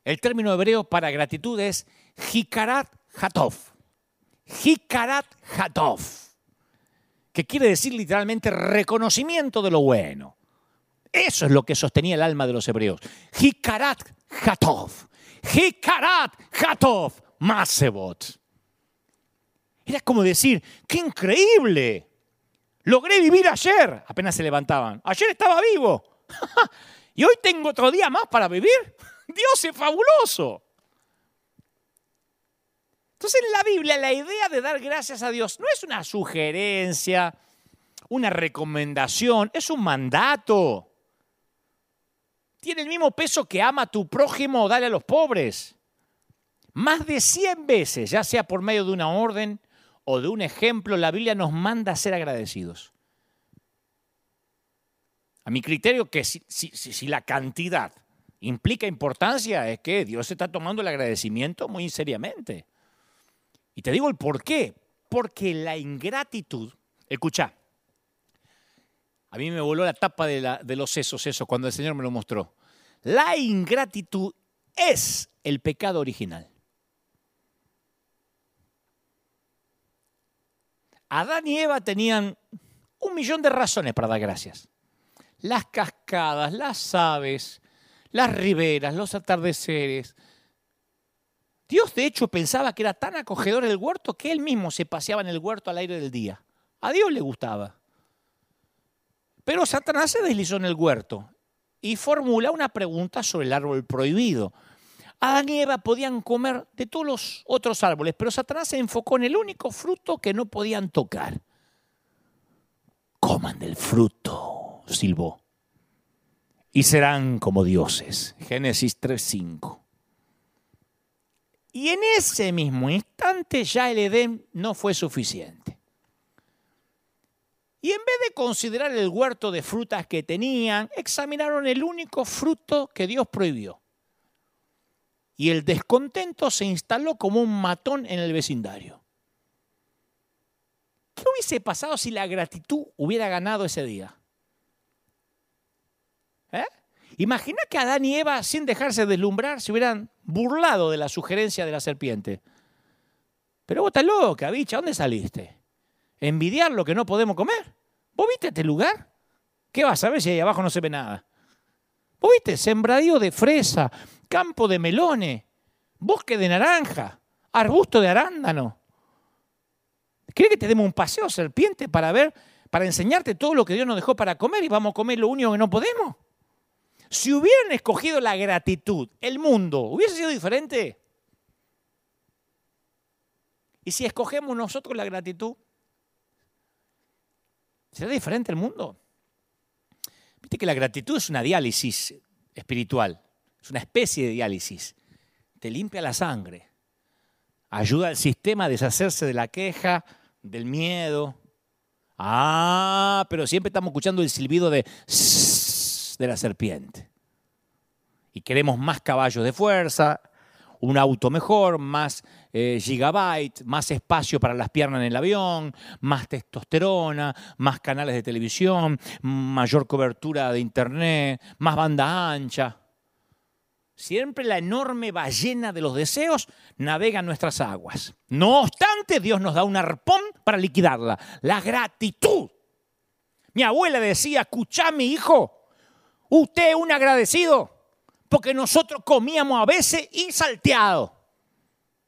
El término hebreo para gratitud es Hikarat Hatov. Hikarat Hatov. Que quiere decir literalmente reconocimiento de lo bueno. Eso es lo que sostenía el alma de los hebreos. Hikarat Hatov. Hikarat Hatov. Masebot. Era como decir, qué increíble. Logré vivir ayer. Apenas se levantaban. Ayer estaba vivo. y hoy tengo otro día más para vivir. Dios es fabuloso. Entonces en la Biblia la idea de dar gracias a Dios no es una sugerencia, una recomendación, es un mandato tiene el mismo peso que ama a tu prójimo o dale a los pobres. Más de 100 veces, ya sea por medio de una orden o de un ejemplo, la Biblia nos manda a ser agradecidos. A mi criterio, que si, si la cantidad implica importancia, es que Dios está tomando el agradecimiento muy seriamente. Y te digo el por qué. Porque la ingratitud, escucha, a mí me voló la tapa de, los sesos eso cuando el Señor me lo mostró. La ingratitud es el pecado original. Adán y Eva tenían un millón de razones para dar gracias. Las cascadas, las aves, las riberas, los atardeceres. Dios de hecho pensaba que era tan acogedor el huerto que él mismo se paseaba en el huerto al aire del día. A Dios le gustaba. Pero Satanás se deslizó en el huerto y formula una pregunta sobre el árbol prohibido. Adán y Eva podían comer de todos los otros árboles, pero Satanás se enfocó en el único fruto que no podían tocar. Coman del fruto, silbó, y serán como dioses. Génesis 3.5. Y en ese mismo instante ya el Edén no fue suficiente. Y en vez de considerar el huerto de frutas que tenían, examinaron el único fruto que Dios prohibió. Y el descontento se instaló como un matón en el vecindario. ¿Qué hubiese pasado si la gratitud hubiera ganado ese día? ¿Eh? Imagina que Adán y Eva, sin dejarse deslumbrar, se hubieran burlado de la sugerencia de la serpiente. Pero vos estás loca, bicha, ¿dónde saliste? ¿Envidiar lo que no podemos comer? ¿Vos viste este lugar? ¿Qué vas a ver si ahí abajo no se ve nada? ¿Vos viste? Sembradío de fresa, campo de melones, bosque de naranja, arbusto de arándano. ¿Crees que te demos un paseo, serpiente, para ver, para enseñarte todo lo que Dios nos dejó para comer y vamos a comer lo único que no podemos? Si hubieran escogido la gratitud, el mundo, ¿hubiese sido diferente? Y si escogemos nosotros la gratitud, ¿será diferente el mundo? Viste que la gratitud es una diálisis espiritual, es una especie de diálisis. Te limpia la sangre, ayuda al sistema a deshacerse de la queja, del miedo. Ah, pero siempre estamos escuchando el silbido de de la serpiente. Y queremos más caballos de fuerza, un auto mejor, más eh, gigabyte, más espacio para las piernas en el avión, más testosterona, más canales de televisión, mayor cobertura de internet, más banda ancha. Siempre la enorme ballena de los deseos navega en nuestras aguas. No obstante, Dios nos da un arpón para liquidarla, la gratitud. Mi abuela decía, escuchá mi hijo, Usted es un agradecido porque nosotros comíamos a veces y salteado.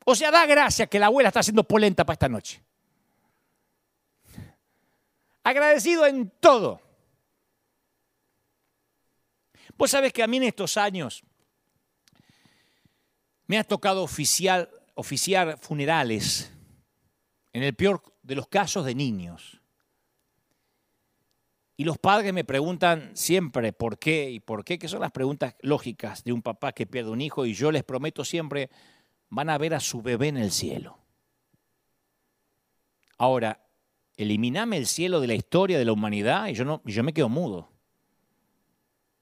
O sea, da gracias que la abuela está haciendo polenta para esta noche. Agradecido en todo. Vos sabés que a mí en estos años me ha tocado oficiar, funerales, en el peor de los casos de niños. Y los padres me preguntan siempre por qué y por qué, que son las preguntas lógicas de un papá que pierde un hijo y yo les prometo siempre, van a ver a su bebé en el cielo. Ahora, eliminame el cielo de la historia de la humanidad y yo, no, yo me quedo mudo.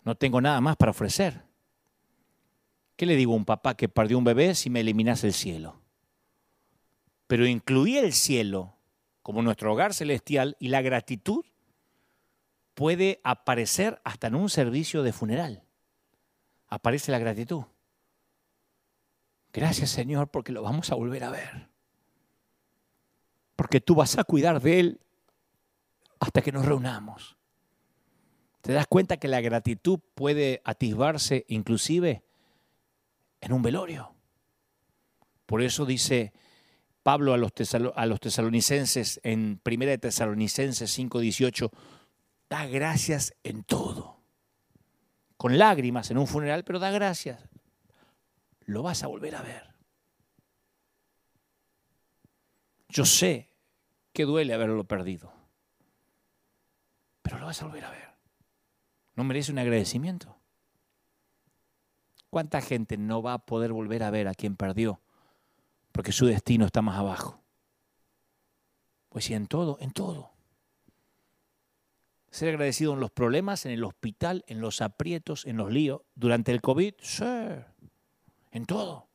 No tengo nada más para ofrecer. ¿Qué le digo a un papá que perdió un bebé si me eliminase el cielo? Pero incluí el cielo como nuestro hogar celestial y la gratitud puede aparecer hasta en un servicio de funeral. Aparece la gratitud. Gracias Señor porque lo vamos a volver a ver. Porque tú vas a cuidar de Él hasta que nos reunamos. ¿Te das cuenta que la gratitud puede atisbarse inclusive en un velorio? Por eso dice Pablo a los, tesalonicenses en 1 Tesalonicenses 5:18, da gracias en todo. Con lágrimas en un funeral, pero da gracias. Lo vas a volver a ver. Yo sé que duele haberlo perdido, pero lo vas a volver a ver. ¿No merece un agradecimiento? ¿Cuánta gente no va a poder volver a ver a quien perdió porque su destino está más abajo? Pues sí, en todo, en todo. Ser agradecido en los problemas, en el hospital, en los aprietos, en los líos. Durante el COVID, sí, en todo.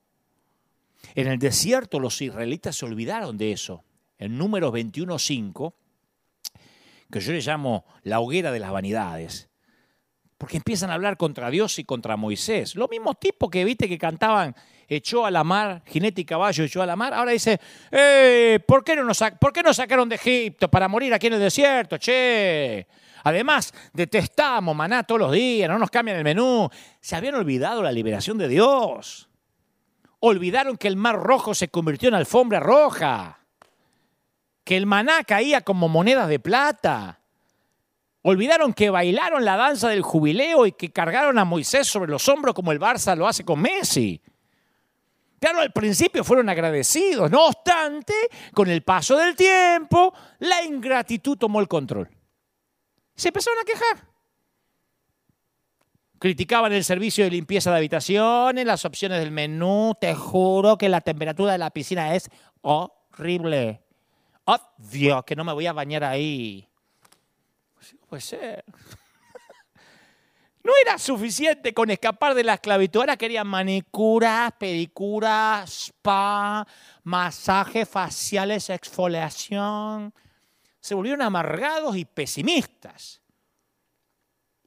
En el desierto los israelitas se olvidaron de eso. En números 21.5, que yo le llamo la hoguera de las vanidades, porque empiezan a hablar contra Dios y contra Moisés. Los mismos tipos que viste que cantaban echó a la mar, jinete y caballo echó a la mar, ahora dice, eh, ¿por, qué no nos, ¿por qué nos sacaron de Egipto para morir aquí en el desierto? Che, Además, detestamos maná todos los días, no nos cambian el menú. Se habían olvidado la liberación de Dios. Olvidaron que el mar rojo se convirtió en alfombra roja. Que el maná caía como monedas de plata. Olvidaron que bailaron la danza del jubileo y que cargaron a Moisés sobre los hombros como el Barça lo hace con Messi. Claro, al principio fueron agradecidos, no obstante, con el paso del tiempo, la ingratitud tomó el control. Se empezaron a quejar. Criticaban el servicio de limpieza de habitaciones, las opciones del menú. Te juro que la temperatura de la piscina es horrible. Dios, que no me voy a bañar ahí. Puede ser. No era suficiente con escapar de la esclavitud. Ahora querían manicuras, pedicuras, spa, masajes faciales, exfoliación. Se volvieron amargados y pesimistas.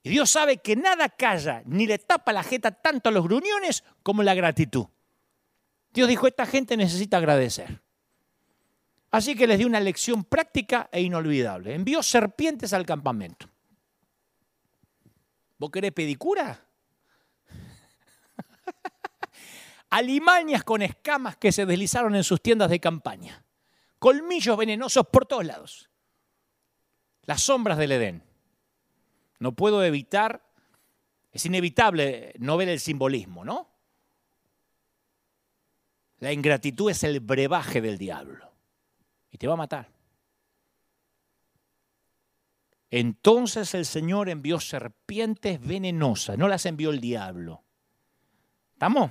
Y Dios sabe que nada calla ni le tapa la jeta tanto a los gruñones como la gratitud. Dios dijo, esta gente necesita agradecer. Así que les dio una lección práctica e inolvidable. Envió serpientes al campamento. ¿Vos querés pedicura? Alimañas con escamas que se deslizaron en sus tiendas de campaña. Colmillos venenosos por todos lados. Las sombras del Edén. No puedo evitar, es inevitable no ver el simbolismo, ¿no? La ingratitud es el brebaje del diablo te va a matar. Entonces el Señor envió serpientes venenosas, no las envió el diablo. ¿Estamos?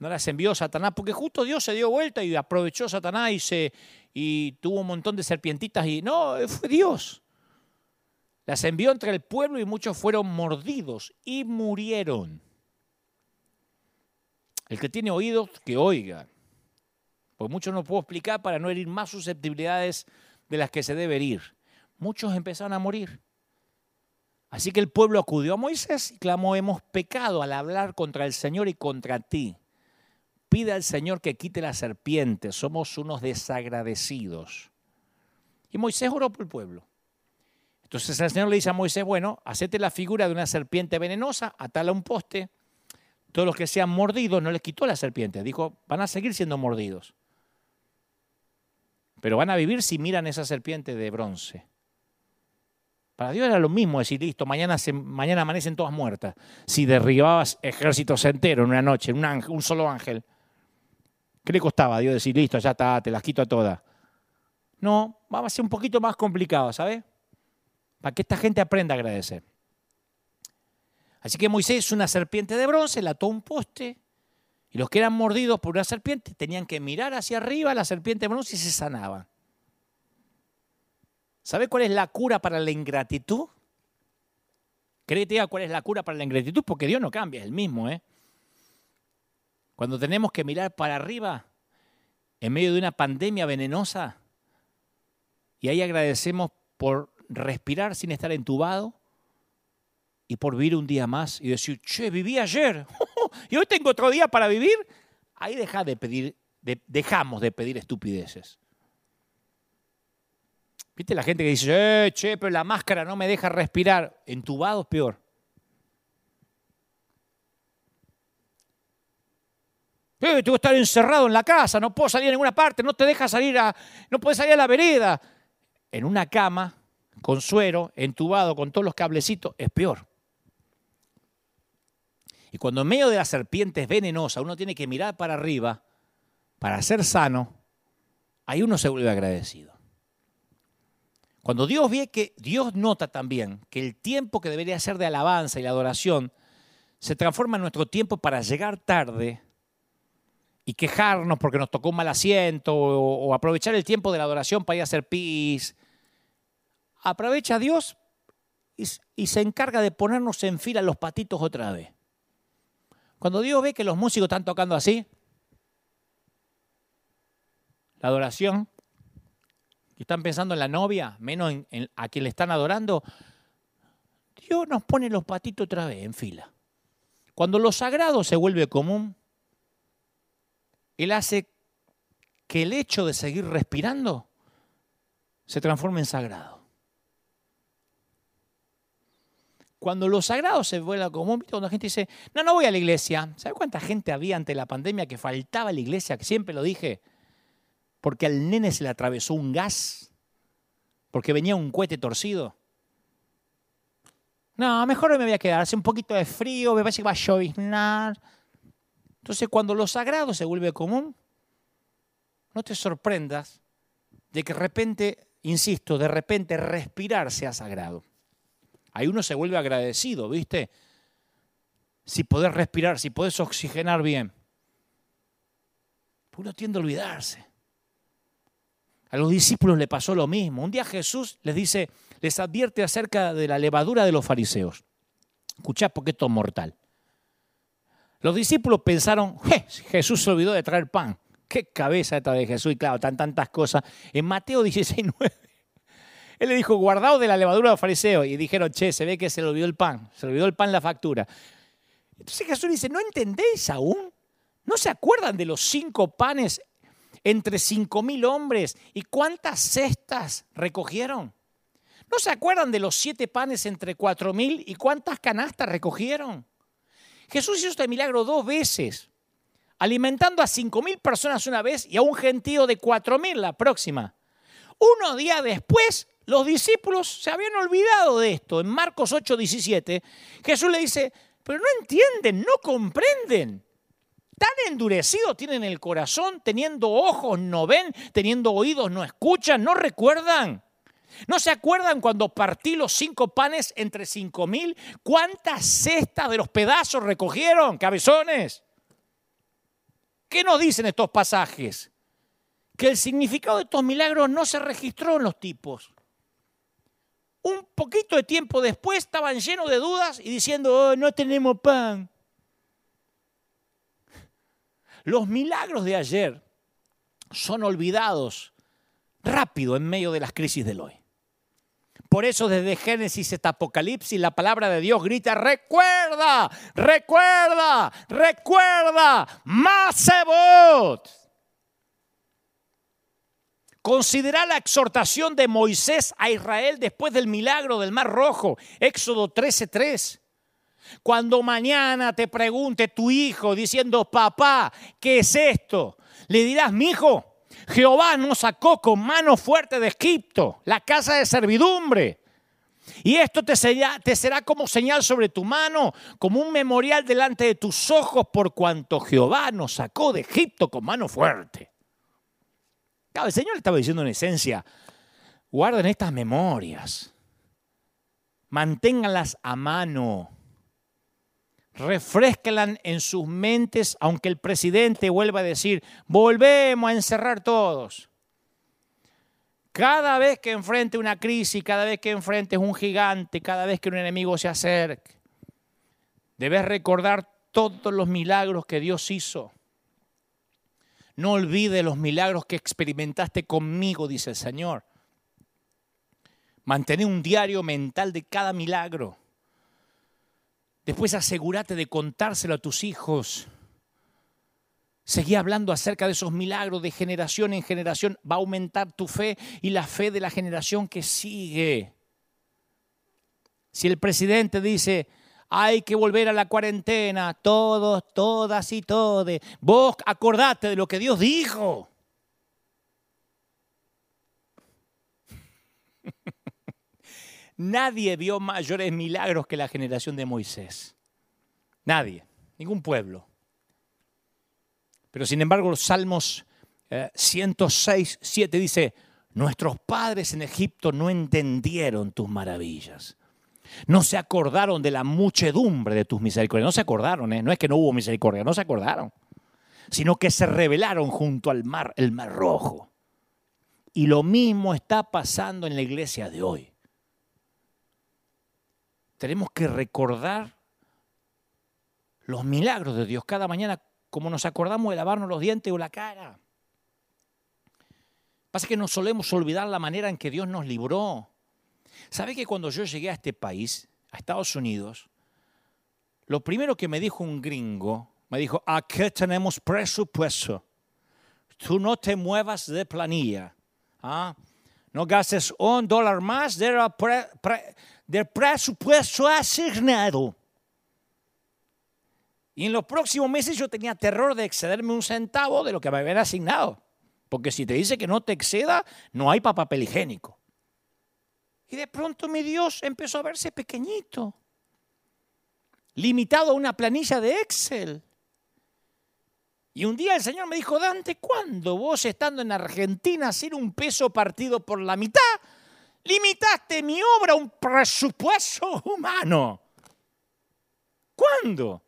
No las envió Satanás, porque justo Dios se dio vuelta y aprovechó Satanás y, se, y tuvo un montón de serpientitas y no, fue Dios. Las envió entre el pueblo y muchos fueron mordidos y murieron. El que tiene oídos, que oiga. Pues mucho no puedo explicar para no herir más susceptibilidades de las que se debe herir muchos empezaron a morir. Así que el pueblo acudió a Moisés y clamó, hemos pecado al hablar contra el Señor y contra ti. Pide al Señor que quite la serpiente, somos unos desagradecidos. Y Moisés oró por el pueblo. Entonces el Señor le dice a Moisés, bueno, hacete la figura de una serpiente venenosa, atala a un poste. Todos los que sean mordidos, no les quitó la serpiente, dijo, van a seguir siendo mordidos. Pero van a vivir si miran esa serpiente de bronce. Para Dios era lo mismo decir, listo, mañana, mañana amanecen todas muertas. Si derribabas ejércitos enteros en una noche, un, un solo ángel, ¿qué le costaba a Dios decir, listo, ya está, te las quito a todas? No, va a ser un poquito más complicado, ¿sabes? Para que esta gente aprenda a agradecer. Así que Moisés, una serpiente de bronce, la ató un poste, y los que eran mordidos por una serpiente tenían que mirar hacia arriba a la serpiente bronce y se sanaban. ¿Sabe cuál es la cura para la ingratitud? ¿Cree que cuál es la cura para la ingratitud? Porque Dios no cambia, es el mismo. ¿eh? Cuando tenemos que mirar para arriba en medio de una pandemia venenosa y ahí agradecemos por respirar sin estar entubado y por vivir un día más y decir, che, viví ayer y hoy tengo otro día para vivir, ahí deja de pedir, dejamos de pedir estupideces. ¿Viste la gente que dice, eh, che, pero la máscara no me deja respirar? Entubado es peor. Eh, tengo que estar encerrado en la casa, no puedo salir a ninguna parte, no te deja salir a, no puedes salir a la vereda. En una cama, con suero, entubado, con todos los cablecitos, es peor. Y cuando en medio de la serpiente es venenosa, uno tiene que mirar para arriba para ser sano, ahí uno se vuelve agradecido. Cuando Dios ve que Dios nota también que el tiempo que debería ser de alabanza y la adoración se transforma en nuestro tiempo para llegar tarde y quejarnos porque nos tocó un mal asiento o, aprovechar el tiempo de la adoración para ir a hacer pis. Aprovecha a Dios y se encarga de ponernos en fila los patitos otra vez. Cuando Dios ve que los músicos están tocando así, la adoración que están pensando en la novia, menos en, a quien le están adorando, Dios nos pone los patitos otra vez en fila. Cuando lo sagrado se vuelve común, Él hace que el hecho de seguir respirando se transforme en sagrado. Cuando lo sagrado se vuelve común, cuando la gente dice, no, no voy a la iglesia. ¿Sabe cuánta gente había ante la pandemia que faltaba a la iglesia? Siempre lo dije, porque al nene se le atravesó un gas, porque venía un cohete torcido. No, mejor me voy a quedar, hace un poquito de frío, me parece que va a lloviznar. Entonces, cuando lo sagrado se vuelve común, no te sorprendas de que de repente, insisto, de repente respirar sea sagrado. Ahí uno se vuelve agradecido, ¿viste? Si podés respirar, si podés oxigenar bien. Uno tiende a olvidarse. A los discípulos le pasó lo mismo. Un día Jesús les dice, les advierte acerca de la levadura de los fariseos. Escuchá porque esto es mortal. Los discípulos pensaron, Jesús se olvidó de traer pan. Qué cabeza esta de Jesús. Y claro, tan tantas cosas. En Mateo 16, 9, él le dijo, guardado de la levadura de los fariseos. Y dijeron, che, se ve que se le olvidó el pan. Se le olvidó el pan la factura. Entonces Jesús dice, ¿no entendéis aún? ¿No se acuerdan de los cinco panes entre cinco mil hombres y cuántas cestas recogieron? ¿No se acuerdan de los siete panes entre cuatro mil y cuántas canastas recogieron? Jesús hizo este milagro dos veces, alimentando a cinco mil personas una vez y a un gentío de cuatro mil la próxima. Unos días después, los discípulos se habían olvidado de esto. En Marcos 8, 17, Jesús le dice, pero no entienden, no comprenden. Tan endurecidos tienen el corazón, teniendo ojos no ven, teniendo oídos no escuchan, no recuerdan. ¿No se acuerdan cuando partí los cinco panes entre cinco mil? ¿Cuántas cestas de los pedazos recogieron, cabezones? ¿Qué nos dicen estos pasajes? Que el significado de estos milagros no se registró en los tipos. Un poquito de tiempo después estaban llenos de dudas y diciendo, oh, no tenemos pan. Los milagros de ayer son olvidados rápido en medio de las crisis del hoy. Por eso desde Génesis hasta Apocalipsis la palabra de Dios grita, recuerda, recuerda, recuerda, Masebot. Considera la exhortación de Moisés a Israel después del milagro del Mar Rojo, Éxodo 13:3. Cuando mañana te pregunte tu hijo diciendo, papá, ¿qué es esto? Le dirás, mi hijo, Jehová nos sacó con mano fuerte de Egipto, la casa de servidumbre. Y esto te será, te será, como señal sobre tu mano, como un memorial delante de tus ojos, por cuanto Jehová nos sacó de Egipto con mano fuerte. El Señor estaba diciendo en esencia, guarden estas memorias, manténganlas a mano refresquelan en sus mentes, aunque el presidente vuelva a decir, volvemos a encerrar todos. Cada vez que enfrente una crisis, cada vez que enfrentes un gigante, cada vez que un enemigo se acerque, debes recordar todos los milagros que Dios hizo. No olvides los milagros que experimentaste conmigo, dice el Señor. Mantén un diario mental de cada milagro. Después asegúrate de contárselo a tus hijos. Seguí hablando acerca de esos milagros de generación en generación. Va a aumentar tu fe y la fe de la generación que sigue. Si el presidente dice, hay que volver a la cuarentena, todos, todas y todos, vos acordate de lo que Dios dijo. Nadie vio mayores milagros que la generación de Moisés. Nadie, ningún pueblo. Pero sin embargo, los Salmos 106, eh, 7 dice, nuestros padres en Egipto no entendieron tus maravillas. No se acordaron de la muchedumbre de tus misericordias. No se acordaron, ¿eh? no es que no hubo misericordia, no se acordaron. Sino que se rebelaron junto al mar, el mar rojo. Y lo mismo está pasando en la iglesia de hoy tenemos que recordar los milagros de Dios cada mañana, como nos acordamos de lavarnos los dientes o la cara. Pasa que nos solemos olvidar la manera en que Dios nos libró. ¿Sabe que cuando yo llegué a este país, a Estados Unidos, lo primero que me dijo un gringo, me dijo, aquí tenemos presupuesto. Tú no te muevas de planilla. ¿ah? No gastes un dólar más de del presupuesto asignado. Y en los próximos meses yo tenía terror de excederme un centavo de lo que me habían asignado. Porque si te dice que no te exceda, no hay papel higiénico. Y de pronto mi Dios empezó a verse pequeñito, limitado a una planilla de Excel. Y un día el Señor me dijo, Dante, ¿cuándo vos estando en Argentina sin un peso partido por la mitad, limitaste mi obra a un presupuesto humano? ¿Cuándo?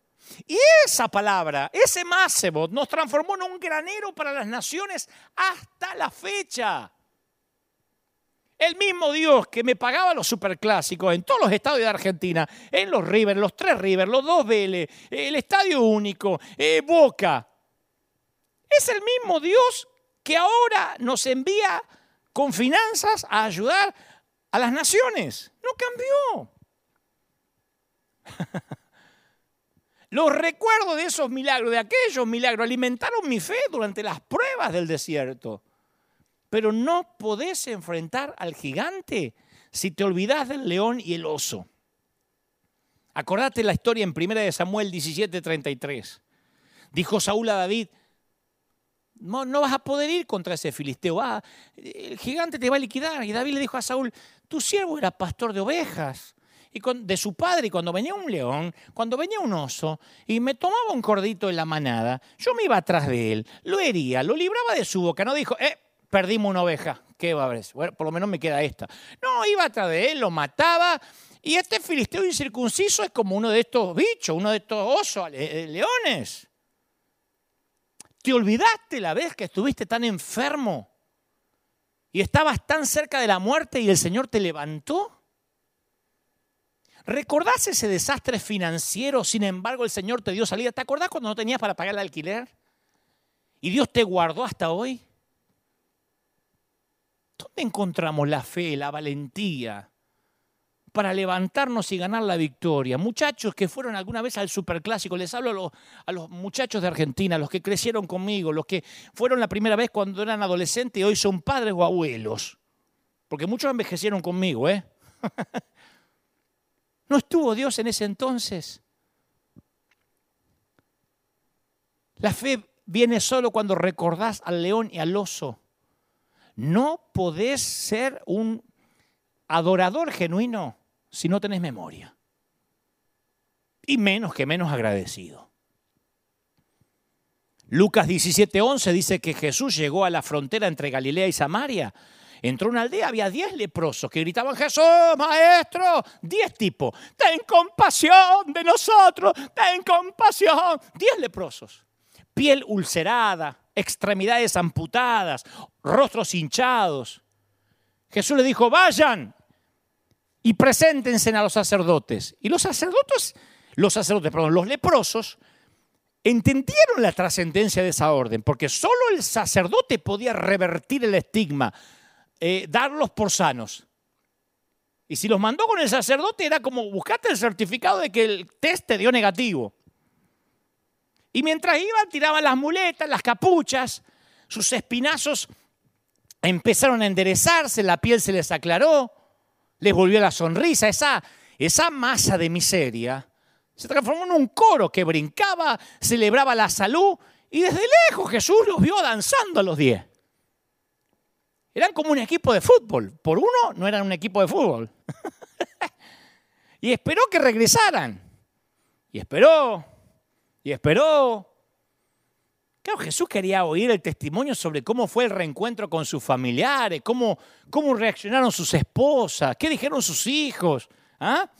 Y esa palabra, ese Masebot, nos transformó en un granero para las naciones hasta la fecha. El mismo Dios que me pagaba los superclásicos en todos los estadios de Argentina, en los River, los tres River, los dos Vélez, el Estadio Único, eh, Boca, es el mismo Dios que ahora nos envía con finanzas a ayudar a las naciones. No cambió. Los recuerdos de esos milagros, de aquellos milagros, alimentaron mi fe durante las pruebas del desierto. Pero no podés enfrentar al gigante si te olvidas del león y el oso. Acordate la historia en 1 Samuel 17:33. Dijo Saúl a David, no, no, vas a poder ir contra ese filisteo, el gigante te va a liquidar. Y David le dijo a Saúl, tu siervo era pastor de ovejas y de su padre, y cuando venía un león, cuando venía un oso, y me tomaba un cordito en la manada, yo me iba atrás de él, lo hería, lo libraba de su boca, no dijo, eh, perdimos una oveja, ¿qué va a haber? Bueno, por lo menos me queda esta. No, iba atrás de él, lo mataba, y este filisteo incircunciso es como uno de estos bichos, uno de estos osos, eh, leones. ¿Te olvidaste la vez que estuviste tan enfermo y estabas tan cerca de la muerte y el Señor te levantó? ¿Recordás ese desastre financiero? Sin embargo, el Señor te dio salida. ¿Te acordás cuando no tenías para pagar el alquiler? ¿Y Dios te guardó hasta hoy? ¿Dónde encontramos la fe, la valentía para levantarnos y ganar la victoria? Muchachos que fueron alguna vez al superclásico, les hablo a los, muchachos de Argentina, los que crecieron conmigo, los que fueron la primera vez cuando eran adolescentes y hoy son padres o abuelos. Porque muchos envejecieron conmigo, ¿eh? ¿No estuvo Dios en ese entonces? La fe viene solo cuando recordás al león y al oso. No podés ser un adorador genuino si no tenés memoria. Y menos que menos agradecido. Lucas 17:11 dice que Jesús llegó a la frontera entre Galilea y Samaria Entró una aldea, había diez leprosos que gritaban, Jesús, maestro, diez tipos, ten compasión de nosotros, ten compasión. Diez leprosos, piel ulcerada, extremidades amputadas, rostros hinchados. Jesús le dijo, vayan y preséntense a los sacerdotes. Y los sacerdotes, los sacerdotes, perdón, los leprosos, entendieron la trascendencia de esa orden, porque solo el sacerdote podía revertir el estigma eh, darlos por sanos. Y si los mandó con el sacerdote era como buscate el certificado de que el test te dio negativo. Y mientras iban, tiraban las muletas, las capuchas, sus espinazos empezaron a enderezarse, la piel se les aclaró, les volvió la sonrisa, esa, esa masa de miseria se transformó en un coro que brincaba, celebraba la salud y desde lejos Jesús los vio danzando a los diez. Eran como un equipo de fútbol. Por uno no eran un equipo de fútbol. y esperó que regresaran. Y esperó. Y esperó. Claro, Jesús quería oír el testimonio sobre cómo fue el reencuentro con sus familiares, cómo, cómo reaccionaron sus esposas, qué dijeron sus hijos, ¿ah?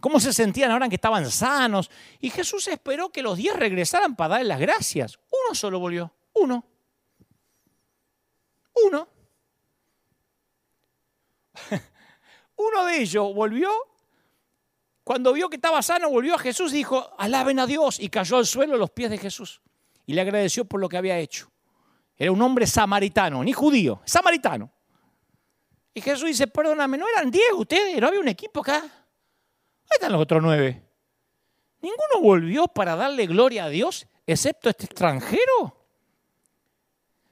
cómo se sentían ahora que estaban sanos. Y Jesús esperó que los diez regresaran para darle las gracias. Uno solo volvió, uno. Uno. Uno de ellos volvió, cuando vio que estaba sano, volvió a Jesús y dijo, alaben a Dios, y cayó al suelo a los pies de Jesús. Y le agradeció por lo que había hecho. Era un hombre samaritano, ni judío, samaritano. Y Jesús dice, perdóname, ¿no eran diez ustedes? ¿No había un equipo acá? Ahí están los otros nueve. ¿Ninguno volvió para darle gloria a Dios, excepto este extranjero?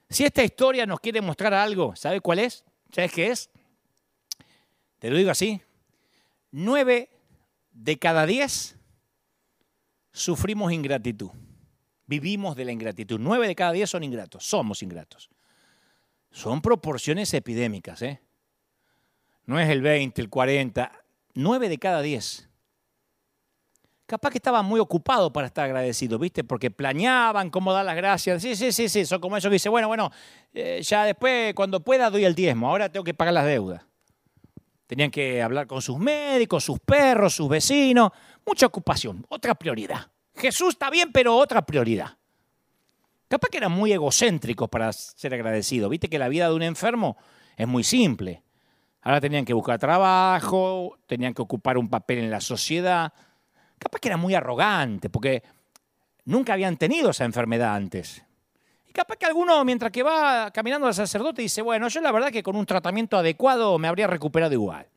Si esta historia nos quiere mostrar algo, ¿sabe cuál es? ¿Sabes qué es? Te lo digo así, nueve de cada diez sufrimos ingratitud. Vivimos de la ingratitud. Nueve de cada diez son ingratos, somos ingratos. Son proporciones epidémicas, ¿eh? No es el 20, el 40, nueve de cada diez. capaz que estaban muy ocupados para estar agradecidos, ¿viste? Porque planeaban cómo dar las gracias. Sí, sí, sí, sí, son como eso que dice, bueno, bueno, eh, ya después, cuando pueda, doy el diezmo, ahora tengo que pagar las deudas. Tenían que hablar con sus médicos, sus perros, sus vecinos, mucha ocupación, otra prioridad. Jesús está bien, pero otra prioridad. Capaz que eran muy egocéntricos para ser agradecidos. Viste que la vida de un enfermo es muy simple. Ahora tenían que buscar trabajo, tenían que ocupar un papel en la sociedad. Capaz que era muy arrogante, porque nunca habían tenido esa enfermedad antes. Capaz que alguno, mientras que va caminando al sacerdote, dice, bueno, yo la verdad que con un tratamiento adecuado me habría recuperado igual.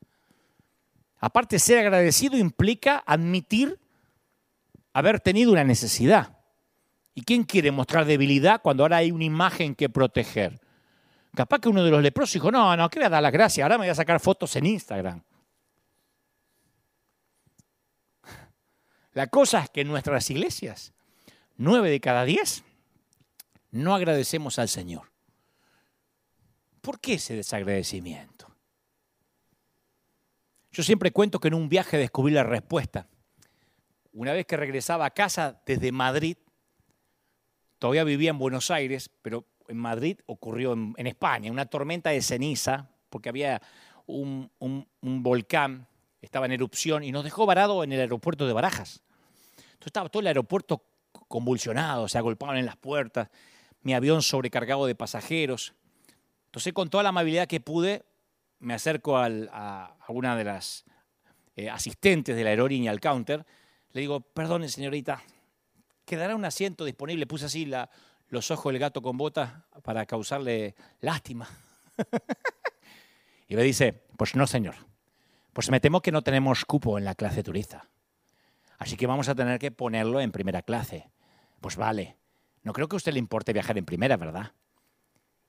Aparte, ser agradecido implica admitir haber tenido una necesidad. ¿Y quién quiere mostrar debilidad cuando ahora hay una imagen que proteger? Capaz que uno de los leprosos dijo, no, no, ¿qué voy a dar las gracias? Ahora me voy a sacar fotos en Instagram. La cosa es que en nuestras iglesias, nueve de cada diez, no agradecemos al Señor. ¿Por qué ese desagradecimiento? Yo siempre cuento que en un viaje descubrí la respuesta. Una vez que regresaba a casa desde Madrid, todavía vivía en Buenos Aires, pero en Madrid ocurrió en, España, una tormenta de ceniza, porque había un, volcán, estaba en erupción y nos dejó varado en el aeropuerto de Barajas. Entonces estaba todo el aeropuerto convulsionado, se agolpaban en las puertas, mi avión sobrecargado de pasajeros. Entonces, con toda la amabilidad que pude, me acerco a, una de las eh, asistentes de la aerolínea al counter, le digo, perdone señorita, ¿quedará un asiento disponible? Puse así los ojos del gato con botas para causarle lástima. y me dice, pues no señor, pues me temo que no tenemos cupo en la clase turista. Así que vamos a tener que ponerlo en primera clase. Pues vale, no creo que a usted le importe viajar en primera, ¿verdad?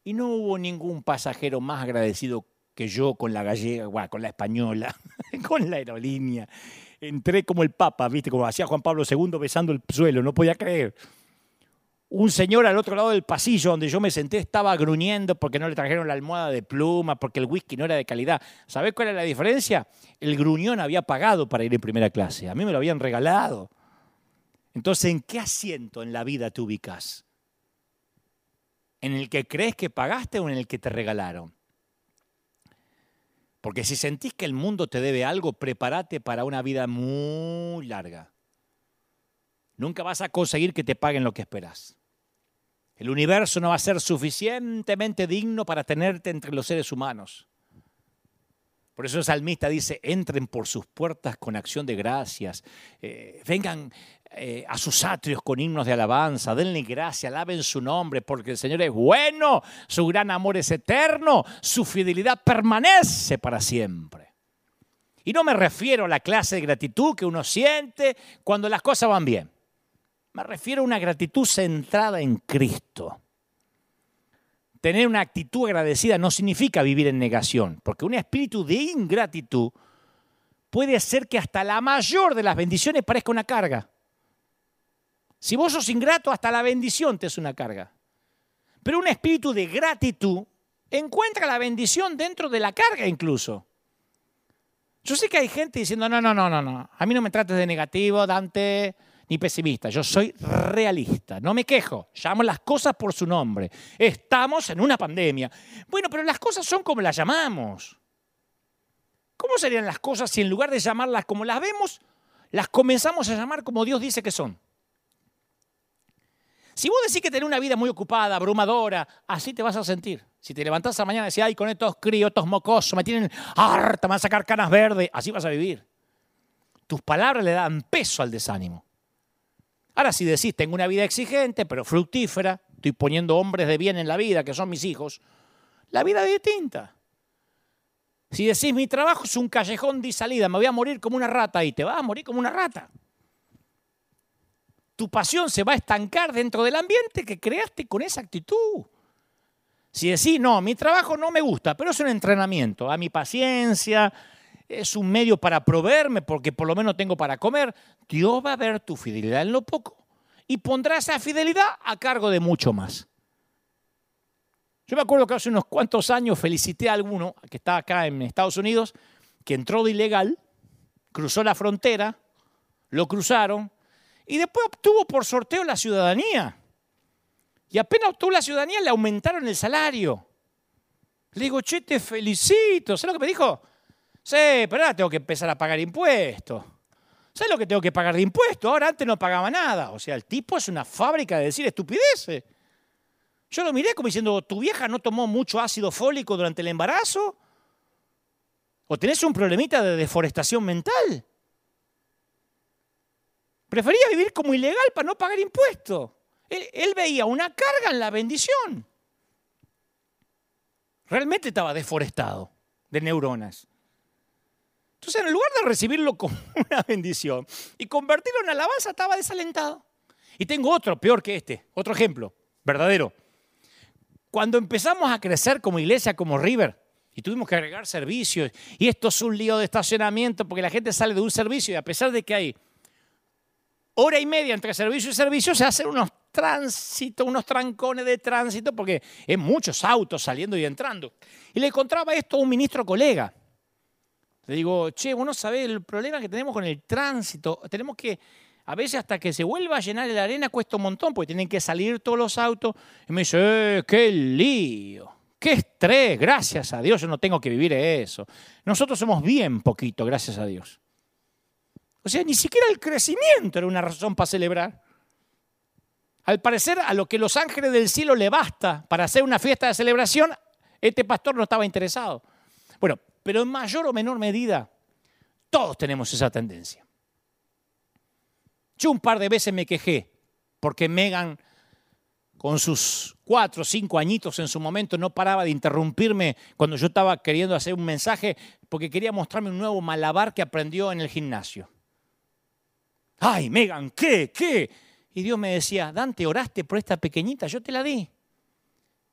Y no hubo ningún pasajero más agradecido que yo con la gallega, con la española, con la aerolínea. Entré como el Papa, ¿viste? Como hacía Juan Pablo II besando el suelo, no podía creer. Un señor al otro lado del pasillo donde yo me senté estaba gruñendo porque no le trajeron la almohada de pluma, porque el whisky no era de calidad. ¿Sabés cuál era la diferencia? El gruñón había pagado para ir en primera clase. A mí me lo habían regalado. Entonces, ¿en qué asiento en la vida te ubicas? ¿En el que crees que pagaste o en el que te regalaron? Porque si sentís que el mundo te debe algo, prepárate para una vida muy larga. Nunca vas a conseguir que te paguen lo que esperas. El universo no va a ser suficientemente digno para tenerte entre los seres humanos. Por eso el salmista dice, entren por sus puertas con acción de gracias, eh, vengan eh, a sus atrios con himnos de alabanza, denle gracia, alaben su nombre, porque el Señor es bueno, su gran amor es eterno, su fidelidad permanece para siempre. Y no me refiero a la clase de gratitud que uno siente cuando las cosas van bien. Me refiero a una gratitud centrada en Cristo. Tener una actitud agradecida no significa vivir en negación, porque un espíritu de ingratitud puede hacer que hasta la mayor de las bendiciones parezca una carga. Si vos sos ingrato, hasta la bendición te es una carga. Pero un espíritu de gratitud encuentra la bendición dentro de la carga incluso. Yo sé que hay gente diciendo, no, no, no, no, no, a mí no me trates de negativo, Dante, ni pesimista, yo soy realista, no me quejo, llamo las cosas por su nombre. Estamos en una pandemia. Bueno, pero las cosas son como las llamamos. ¿Cómo serían las cosas si en lugar de llamarlas como las vemos, las comenzamos a llamar como Dios dice que son? Si vos decís que tenés una vida muy ocupada, abrumadora, así te vas a sentir. Si te levantás la mañana y decís, ay, con estos críos, estos mocosos, me tienen harta, me van a sacar canas verdes, así vas a vivir. Tus palabras le dan peso al desánimo. Ahora, si decís, tengo una vida exigente, pero fructífera, estoy poniendo hombres de bien en la vida, que son mis hijos, la vida es distinta. Si decís, mi trabajo es un callejón de salida, me voy a morir como una rata y te vas a morir como una rata. Tu pasión se va a estancar dentro del ambiente que creaste con esa actitud. Si decís, no, mi trabajo no me gusta, pero es un entrenamiento a mi paciencia, es un medio para proveerme porque por lo menos tengo para comer. Dios va a ver tu fidelidad en lo poco y pondrá esa fidelidad a cargo de mucho más. Yo me acuerdo que hace unos cuantos años felicité a alguno que estaba acá en Estados Unidos, que entró de ilegal, cruzó la frontera, lo cruzaron y después obtuvo por sorteo la ciudadanía. Y apenas obtuvo la ciudadanía le aumentaron el salario. Le digo, che, te felicito. ¿Sabes lo que me dijo? Sí, pero ahora tengo que empezar a pagar impuestos. ¿Sabes lo que tengo que pagar de impuestos? Ahora antes no pagaba nada. O sea, el tipo es una fábrica de decir estupideces. Yo lo miré como diciendo, ¿tu vieja no tomó mucho ácido fólico durante el embarazo? ¿O tenés un problemita de deforestación mental? Prefería vivir como ilegal para no pagar impuestos. Él, veía una carga en la bendición. Realmente estaba deforestado de neuronas. Entonces, en lugar de recibirlo como una bendición y convertirlo en alabanza, estaba desalentado. Y tengo otro, peor que este, otro ejemplo, verdadero. Cuando empezamos a crecer como iglesia, como River, y tuvimos que agregar servicios, y esto es un lío de estacionamiento porque la gente sale de un servicio y a pesar de que hay hora y media entre servicio y servicio, se hacen unos tránsitos, unos trancones de tránsito, porque hay muchos autos saliendo y entrando. Y le encontraba esto a un ministro colega. Le digo, che, vos no sabés el problema que tenemos con el tránsito. Tenemos que, a veces hasta que se vuelva a llenar la arena cuesta un montón, porque tienen que salir todos los autos. Y me dice, eh, qué lío, qué estrés, gracias a Dios, yo no tengo que vivir eso. Nosotros somos bien poquito, gracias a Dios. O sea, ni siquiera el crecimiento era una razón para celebrar. Al parecer, a lo que los ángeles del cielo le basta para hacer una fiesta de celebración, este pastor no estaba interesado. Bueno, pero en mayor o menor medida, todos tenemos esa tendencia. Yo un par de veces me quejé porque Megan, con sus cuatro o cinco añitos en su momento, no paraba de interrumpirme cuando yo estaba queriendo hacer un mensaje porque quería mostrarme un nuevo malabar que aprendió en el gimnasio ay, Megan, ¿qué? ¿Qué? Y Dios me decía, Dante, oraste por esta pequeñita, yo te la di.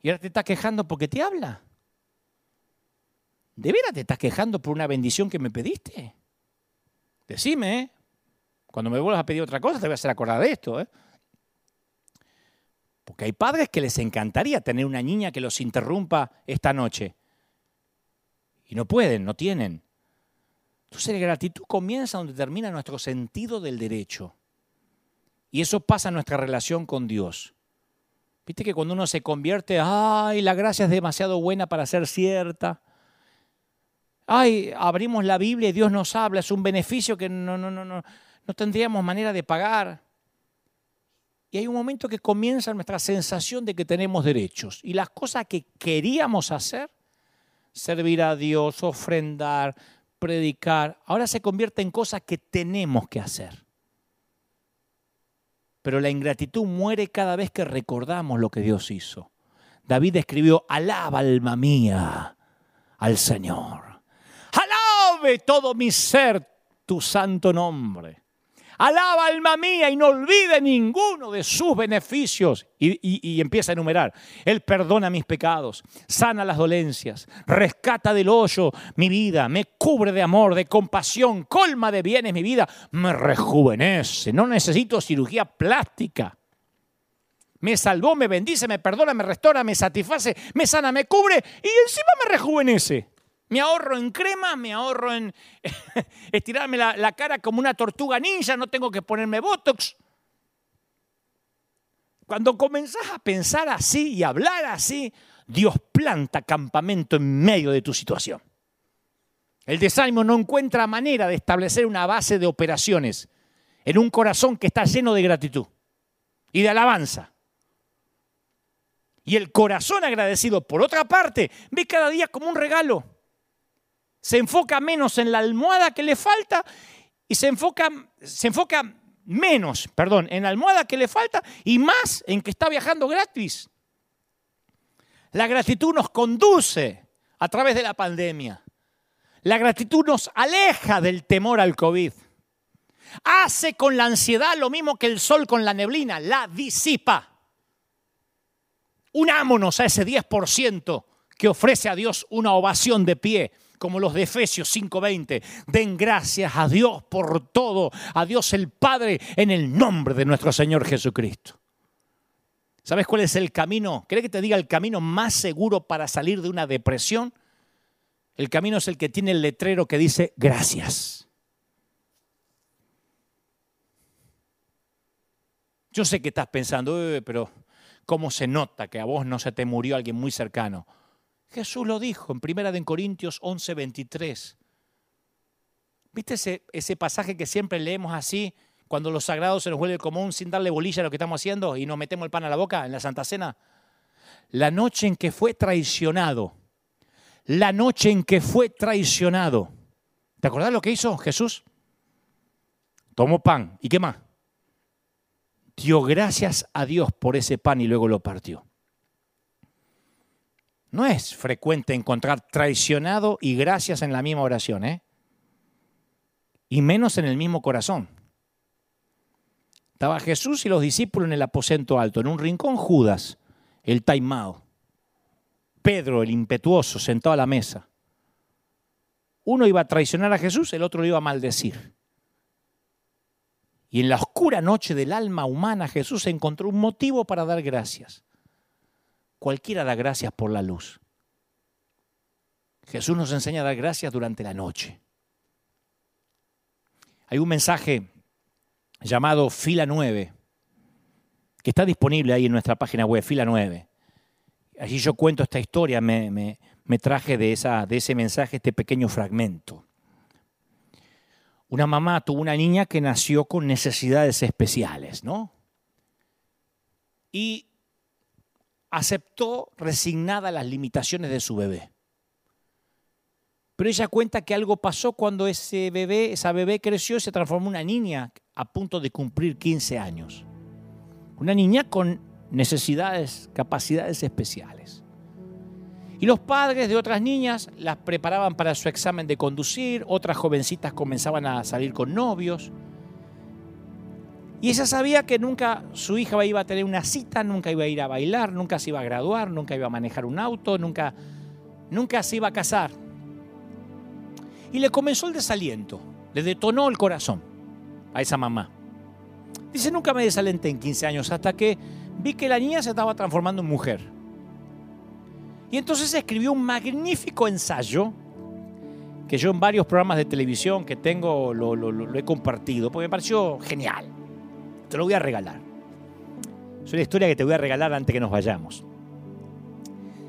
Y ahora te estás quejando porque te habla. ¿De veras te estás quejando por una bendición que me pediste? Decime, ¿eh? Cuando me vuelvas a pedir otra cosa, te voy a hacer acordar de esto, ¿eh? Porque hay padres que les encantaría tener una niña que los interrumpa esta noche. Y no pueden, no tienen. Entonces la gratitud comienza donde termina nuestro sentido del derecho. Y eso pasa en nuestra relación con Dios. Viste que cuando uno se convierte, ay, la gracia es demasiado buena para ser cierta. Ay, abrimos la Biblia y Dios nos habla, es un beneficio que no, no, no, no, no tendríamos manera de pagar. Y hay un momento que comienza nuestra sensación de que tenemos derechos. Y las cosas que queríamos hacer, servir a Dios, ofrendar, predicar, ahora se convierte en cosas que tenemos que hacer. Pero la ingratitud muere cada vez que recordamos lo que Dios hizo. David escribió, alaba alma mía al Señor. Alabe todo mi ser tu santo nombre. Alaba alma mía y no olvide ninguno de sus beneficios. Y, empieza a enumerar. Él perdona mis pecados, sana las dolencias, rescata del hoyo mi vida, me cubre de amor, de compasión, colma de bienes mi vida, me rejuvenece. No necesito cirugía plástica. Me salvó, me bendice, me perdona, me restaura, me satisface, me sana, me cubre y encima me rejuvenece. Me ahorro en crema, me ahorro en estirarme la, cara como una tortuga ninja, no tengo que ponerme botox. Cuando comenzás a pensar así y hablar así, Dios planta campamento en medio de tu situación. El desánimo no encuentra manera de establecer una base de operaciones en un corazón que está lleno de gratitud y de alabanza. Y el corazón agradecido, por otra parte, ve cada día como un regalo se enfoca menos en la almohada que le falta y se enfoca, se enfoca menos, perdón, en la almohada que le falta y más en que está viajando gratis. La gratitud nos conduce a través de la pandemia. La gratitud nos aleja del temor al COVID. Hace con la ansiedad lo mismo que el sol con la neblina, la disipa. Unámonos a ese 10% que ofrece a Dios una ovación de pie como los de Efesios 5:20. Den gracias a Dios por todo, a Dios el Padre, en el nombre de nuestro Señor Jesucristo. ¿Sabes cuál es el camino? ¿Cree que te diga el camino más seguro para salir de una depresión? El camino es el que tiene el letrero que dice gracias. Yo sé que estás pensando, pero ¿cómo se nota que a vos no se te murió alguien muy cercano? Jesús lo dijo en 1 de Corintios 11, 23. ¿Viste ese, ese pasaje que siempre leemos así, cuando los sagrados se nos vuelve común sin darle bolilla a lo que estamos haciendo y nos metemos el pan a la boca en la Santa Cena? La noche en que fue traicionado, la noche en que fue traicionado. ¿Te acordás lo que hizo Jesús? Tomó pan. ¿Y qué más? Dio gracias a Dios por ese pan y luego lo partió. No es frecuente encontrar traicionado y gracias en la misma oración, ¿eh? Y menos en el mismo corazón. Estaba Jesús y los discípulos en el aposento alto, en un rincón Judas, el taimado. Pedro, el impetuoso, sentado a la mesa. Uno iba a traicionar a Jesús, el otro lo iba a maldecir. Y en la oscura noche del alma humana Jesús encontró un motivo para dar gracias. Cualquiera da gracias por la luz. Jesús nos enseña a dar gracias durante la noche. Hay un mensaje llamado Fila 9, que está disponible ahí en nuestra página web, Fila 9. Allí yo cuento esta historia, me, me, traje de, esa, de ese mensaje este pequeño fragmento. Una mamá tuvo una niña que nació con necesidades especiales, ¿no? Y aceptó resignada las limitaciones de su bebé. Pero ella cuenta que algo pasó cuando ese bebé, esa bebé creció y se transformó en una niña a punto de cumplir 15 años. Una niña con necesidades, capacidades especiales. Y los padres de otras niñas las preparaban para su examen de conducir, otras jovencitas comenzaban a salir con novios. Y ella sabía que nunca su hija iba a tener una cita, nunca iba a ir a bailar, nunca se iba a graduar, nunca iba a manejar un auto, nunca, nunca se iba a casar. Y le comenzó el desaliento, le detonó el corazón a esa mamá. Dice, nunca me desalenté en 15 años hasta que vi que la niña se estaba transformando en mujer. Y entonces escribió un magnífico ensayo que yo en varios programas de televisión que tengo lo, lo he compartido, porque me pareció genial. Te lo voy a regalar. Es una historia que te voy a regalar antes que nos vayamos.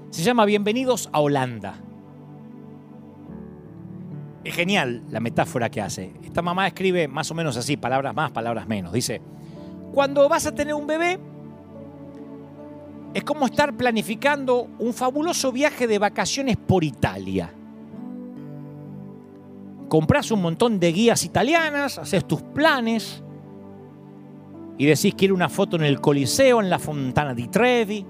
Se llama Bienvenidos a Holanda. Es genial la metáfora que hace. Esta mamá escribe más o menos así, palabras más, palabras menos. Dice, cuando vas a tener un bebé, es como estar planificando un fabuloso viaje de vacaciones por Italia. Compras un montón de guías italianas, haces tus planes, y decís quiero una foto en el Coliseo, en la Fontana di Trevi,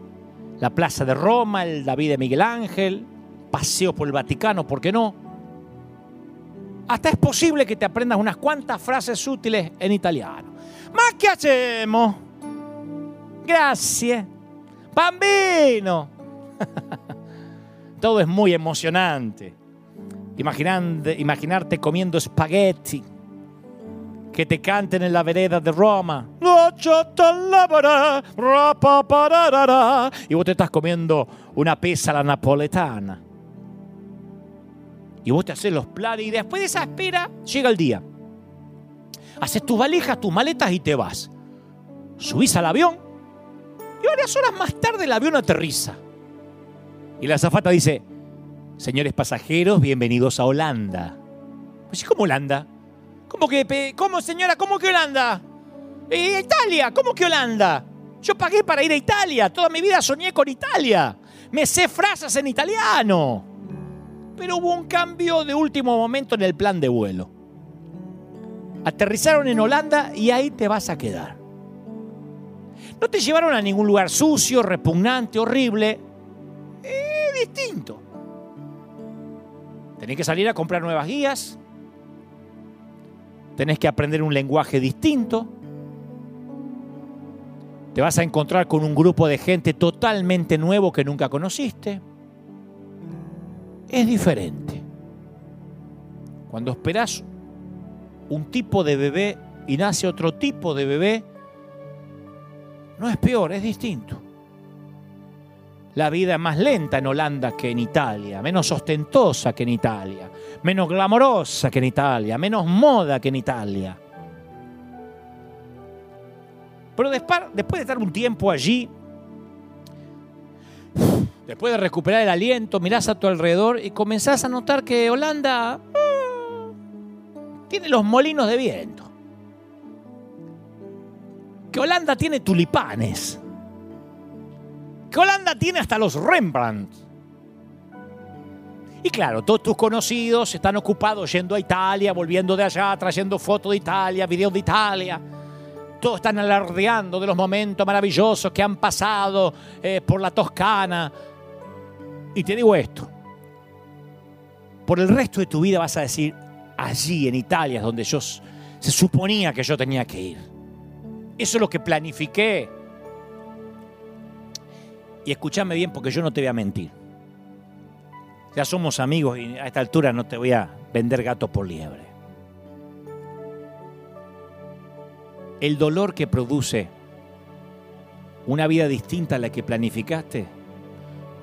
la Plaza de Roma, el David de Miguel Ángel, paseo por el Vaticano, ¿por qué no? Hasta es posible que te aprendas unas cuantas frases útiles en italiano. ¿Ma qué hacemos? Gracias. Bambino. Todo es muy emocionante. imaginarte comiendo espagueti que te canten en la vereda de Roma. Y vos te estás comiendo una pizza la napoletana. Y vos te haces los planes y después de esa espera llega el día. Haces tus valijas, tus maletas y te vas. Subís al avión y varias horas más tarde el avión aterriza. Y la azafata dice, señores pasajeros, bienvenidos a Holanda. Pues, ¿cómo Holanda? ¿Cómo que, cómo señora, cómo que Holanda? Eh, Italia, ¿cómo que Holanda? Yo pagué para ir a Italia, toda mi vida soñé con Italia. Me sé frases en italiano. Pero hubo un cambio de último momento en el plan de vuelo. Aterrizaron en Holanda y ahí te vas a quedar. No te llevaron a ningún lugar sucio, repugnante, horrible. Es distinto. Tenés que salir a comprar nuevas guías, tenés que aprender un lenguaje distinto, te vas a encontrar con un grupo de gente totalmente nuevo que nunca conociste. Es diferente. Cuando esperas un tipo de bebé y nace otro tipo de bebé, no es peor, es distinto. La vida es más lenta en Holanda que en Italia, menos ostentosa que en Italia menos glamorosa que en Italia, menos moda que en Italia. Pero después, de estar un tiempo allí, después de recuperar el aliento, mirás a tu alrededor y comenzás a notar que Holanda mm, tiene los molinos de viento. Que Holanda tiene tulipanes. Que Holanda tiene hasta los Rembrandt. Y claro, todos tus conocidos están ocupados yendo a Italia, volviendo de allá, trayendo fotos de Italia, videos de Italia. Todos están alardeando de los momentos maravillosos que han pasado eh, por la Toscana. Y te digo esto, por el resto de tu vida vas a decir, allí en Italia donde yo se suponía que yo tenía que ir. Eso es lo que planifiqué. Y escúchame bien porque yo no te voy a mentir. Ya somos amigos y a esta altura no te voy a vender gato por liebre. El dolor que produce una vida distinta a la que planificaste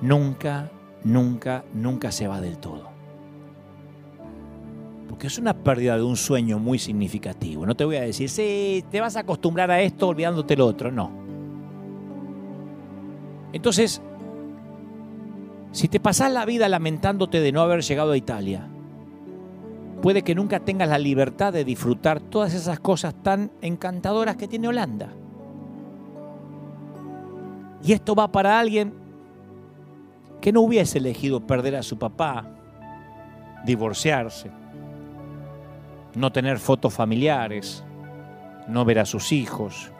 nunca, nunca, nunca se va del todo. Porque es una pérdida de un sueño muy significativo. No te voy a decir, sí, te vas a acostumbrar a esto olvidándote el otro. No. Entonces, si te pasas la vida lamentándote de no haber llegado a Italia, puede que nunca tengas la libertad de disfrutar todas esas cosas tan encantadoras que tiene Holanda. Y esto va para alguien que no hubiese elegido perder a su papá, divorciarse, no tener fotos familiares, no ver a sus hijos,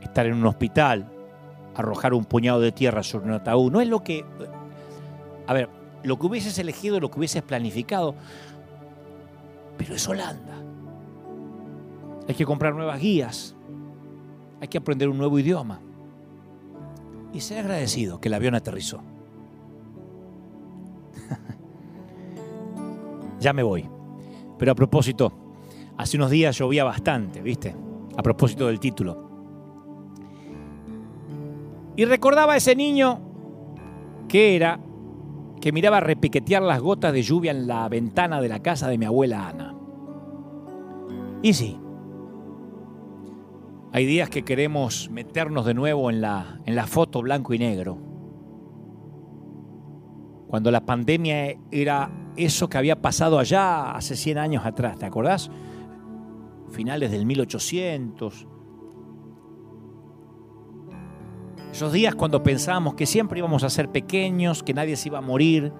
estar en un hospital, arrojar un puñado de tierra sobre un ataúd. No es lo que a ver, lo que hubieses elegido, lo que hubieses planificado, pero es Holanda. Hay que comprar nuevas guías, hay que aprender un nuevo idioma y ser agradecido que el avión aterrizó. ya me voy. Pero a propósito, hace unos días llovía bastante, ¿viste? A propósito del título. Y recordaba a ese niño que era que miraba repiquetear las gotas de lluvia en la ventana de la casa de mi abuela Ana. Y sí, hay días que queremos meternos de nuevo en la, en foto blanco y negro. Cuando la pandemia era eso que había pasado allá hace 100 años atrás, ¿te acordás? Finales del 1800, Esos días cuando pensábamos que siempre íbamos a ser pequeños, que nadie se iba a morir,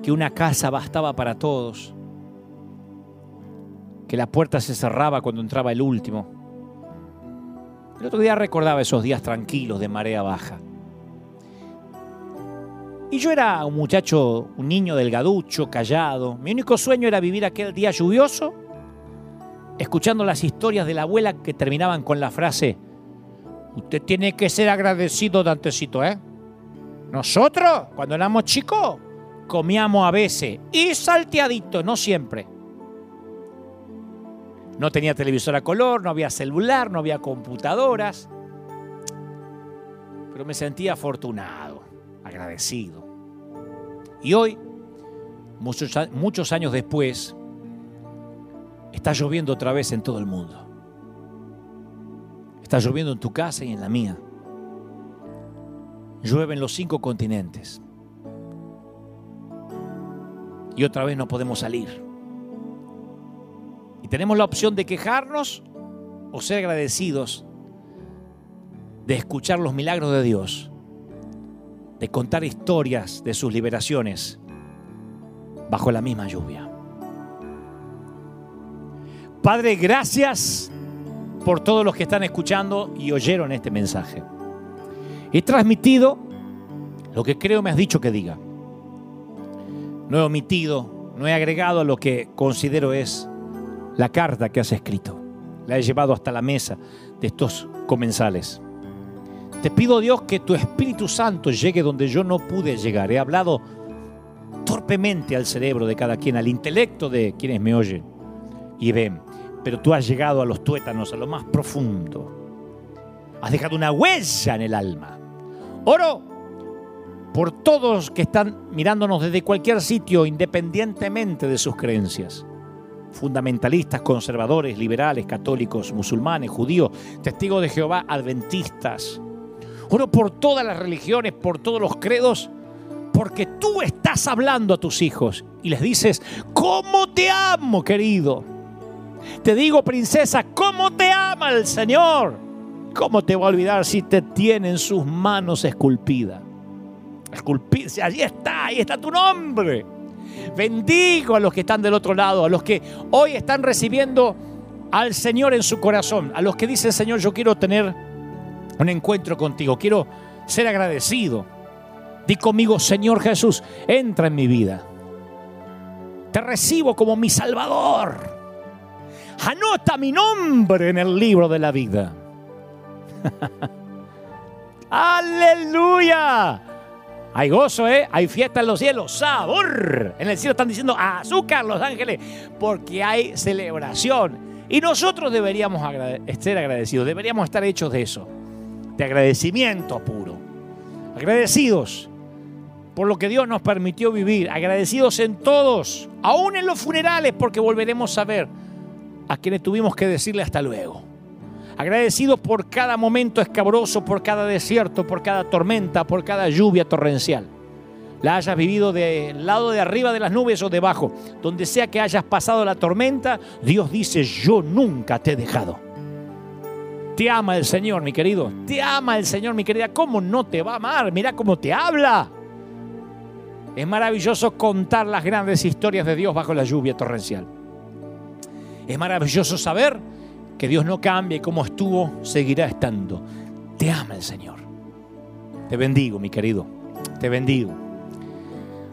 que una casa bastaba para todos, que la puerta se cerraba cuando entraba el último. El otro día recordaba esos días tranquilos de marea baja. Y yo era un muchacho, un niño delgaducho, callado. Mi único sueño era vivir aquel día lluvioso, escuchando las historias de la abuela que terminaban con la frase, Usted tiene que ser agradecido, Dantecito, ¿eh? Nosotros, cuando éramos chicos, comíamos a veces y salteadito, no siempre. No tenía televisor a color, no había celular, no había computadoras. Pero me sentía afortunado, agradecido. Y hoy, muchos años después, está lloviendo otra vez en todo el mundo. Está lloviendo en tu casa y en la mía. Llueve en los cinco continentes. Y otra vez no podemos salir. Y tenemos la opción de quejarnos o ser agradecidos de escuchar los milagros de Dios, de contar historias de sus liberaciones bajo la misma lluvia. Padre, gracias por todos los que están escuchando y oyeron este mensaje. He transmitido lo que creo me has dicho que diga. No he omitido, no he agregado a lo que considero es la carta que has escrito. La he llevado hasta la mesa de estos comensales. Te pido Dios que tu Espíritu Santo llegue donde yo no pude llegar. He hablado torpemente al cerebro de cada quien, al intelecto de quienes me oyen y ven pero tú has llegado a los tuétanos, a lo más profundo. Has dejado una huella en el alma. Oro por todos que están mirándonos desde cualquier sitio, independientemente de sus creencias. fundamentalistas, conservadores, liberales, católicos, musulmanes, judíos, testigos de Jehová, adventistas. Oro por todas las religiones, por todos los credos, porque tú estás hablando a tus hijos y les dices, ¿cómo te amo, querido? Te digo, princesa, ¿cómo te ama el Señor? ¿Cómo te va a olvidar si te tiene en sus manos esculpida? Esculpida, allí está, ahí está tu nombre. Bendigo a los que están del otro lado, a los que hoy están recibiendo al Señor en su corazón, a los que dicen, Señor, yo quiero tener un encuentro contigo, quiero ser agradecido. Di conmigo, Señor Jesús, entra en mi vida. Te recibo como mi Salvador. Anota mi nombre en el libro de la vida. Aleluya. Hay gozo, ¿eh? Hay fiesta en los cielos, sabor. En el cielo están diciendo azúcar los ángeles, porque hay celebración. Y nosotros deberíamos ser agradecidos, deberíamos estar hechos de eso, de agradecimiento puro. Agradecidos por lo que Dios nos permitió vivir, agradecidos en todos, aún en los funerales, porque volveremos a ver a quienes tuvimos que decirle hasta luego. Agradecidos por cada momento escabroso, por cada desierto, por cada tormenta, por cada lluvia torrencial. La hayas vivido del lado de arriba de las nubes o debajo, donde sea que hayas pasado la tormenta, Dios dice, yo nunca te he dejado. Te ama el Señor, mi querido. Te ama el Señor, mi querida. ¿Cómo no te va a amar? Mira cómo te habla. Es maravilloso contar las grandes historias de Dios bajo la lluvia torrencial. Es maravilloso saber que Dios no cambia y como estuvo, seguirá estando. Te ama el Señor. Te bendigo, mi querido. Te bendigo.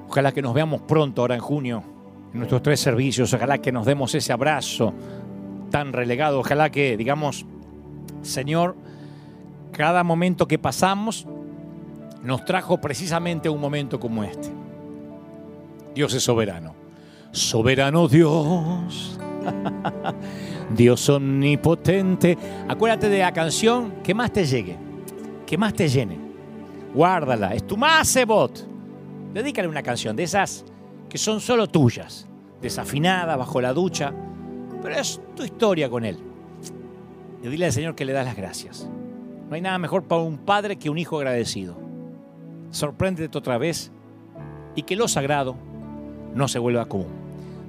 Ojalá que nos veamos pronto ahora en junio en nuestros tres servicios. Ojalá que nos demos ese abrazo tan relegado. Ojalá que, digamos, Señor, cada momento que pasamos nos trajo precisamente un momento como este. Dios es soberano. Soberano Dios. Dios omnipotente. Acuérdate de la canción que más te llegue, que más te llene. Guárdala, es tu Masebot. Dedícale una canción de esas que son solo tuyas, desafinada, bajo la ducha, pero es tu historia con Él. Y dile al Señor que le das las gracias. No hay nada mejor para un padre que un hijo agradecido. Sorpréndete otra vez y que lo sagrado no se vuelva común.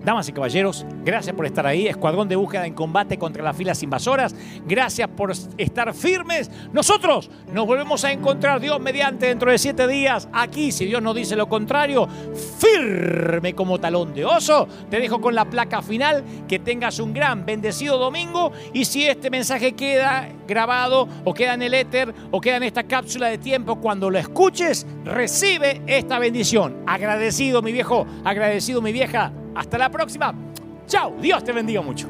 Damas y caballeros, gracias por estar ahí. Escuadrón de búsqueda en combate contra las filas invasoras. Gracias por estar firmes. Nosotros nos volvemos a encontrar Dios mediante dentro de siete días. Aquí, si Dios no dice lo contrario, firme como talón de oso. Te dejo con la placa final. Que tengas un gran bendecido domingo. Y si este mensaje queda grabado o queda en el éter o queda en esta cápsula de tiempo, cuando lo escuches, recibe esta bendición. Agradecido mi viejo, agradecido mi vieja hasta la próxima. Chao. Dios te bendiga mucho.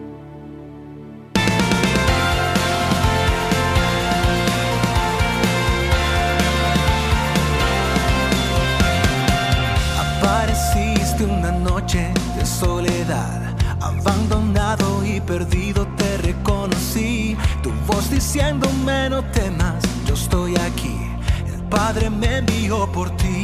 Apareciste una noche de soledad, abandonado y perdido te reconocí. Tu voz diciéndome no temas, yo estoy aquí. El Padre me envió por ti.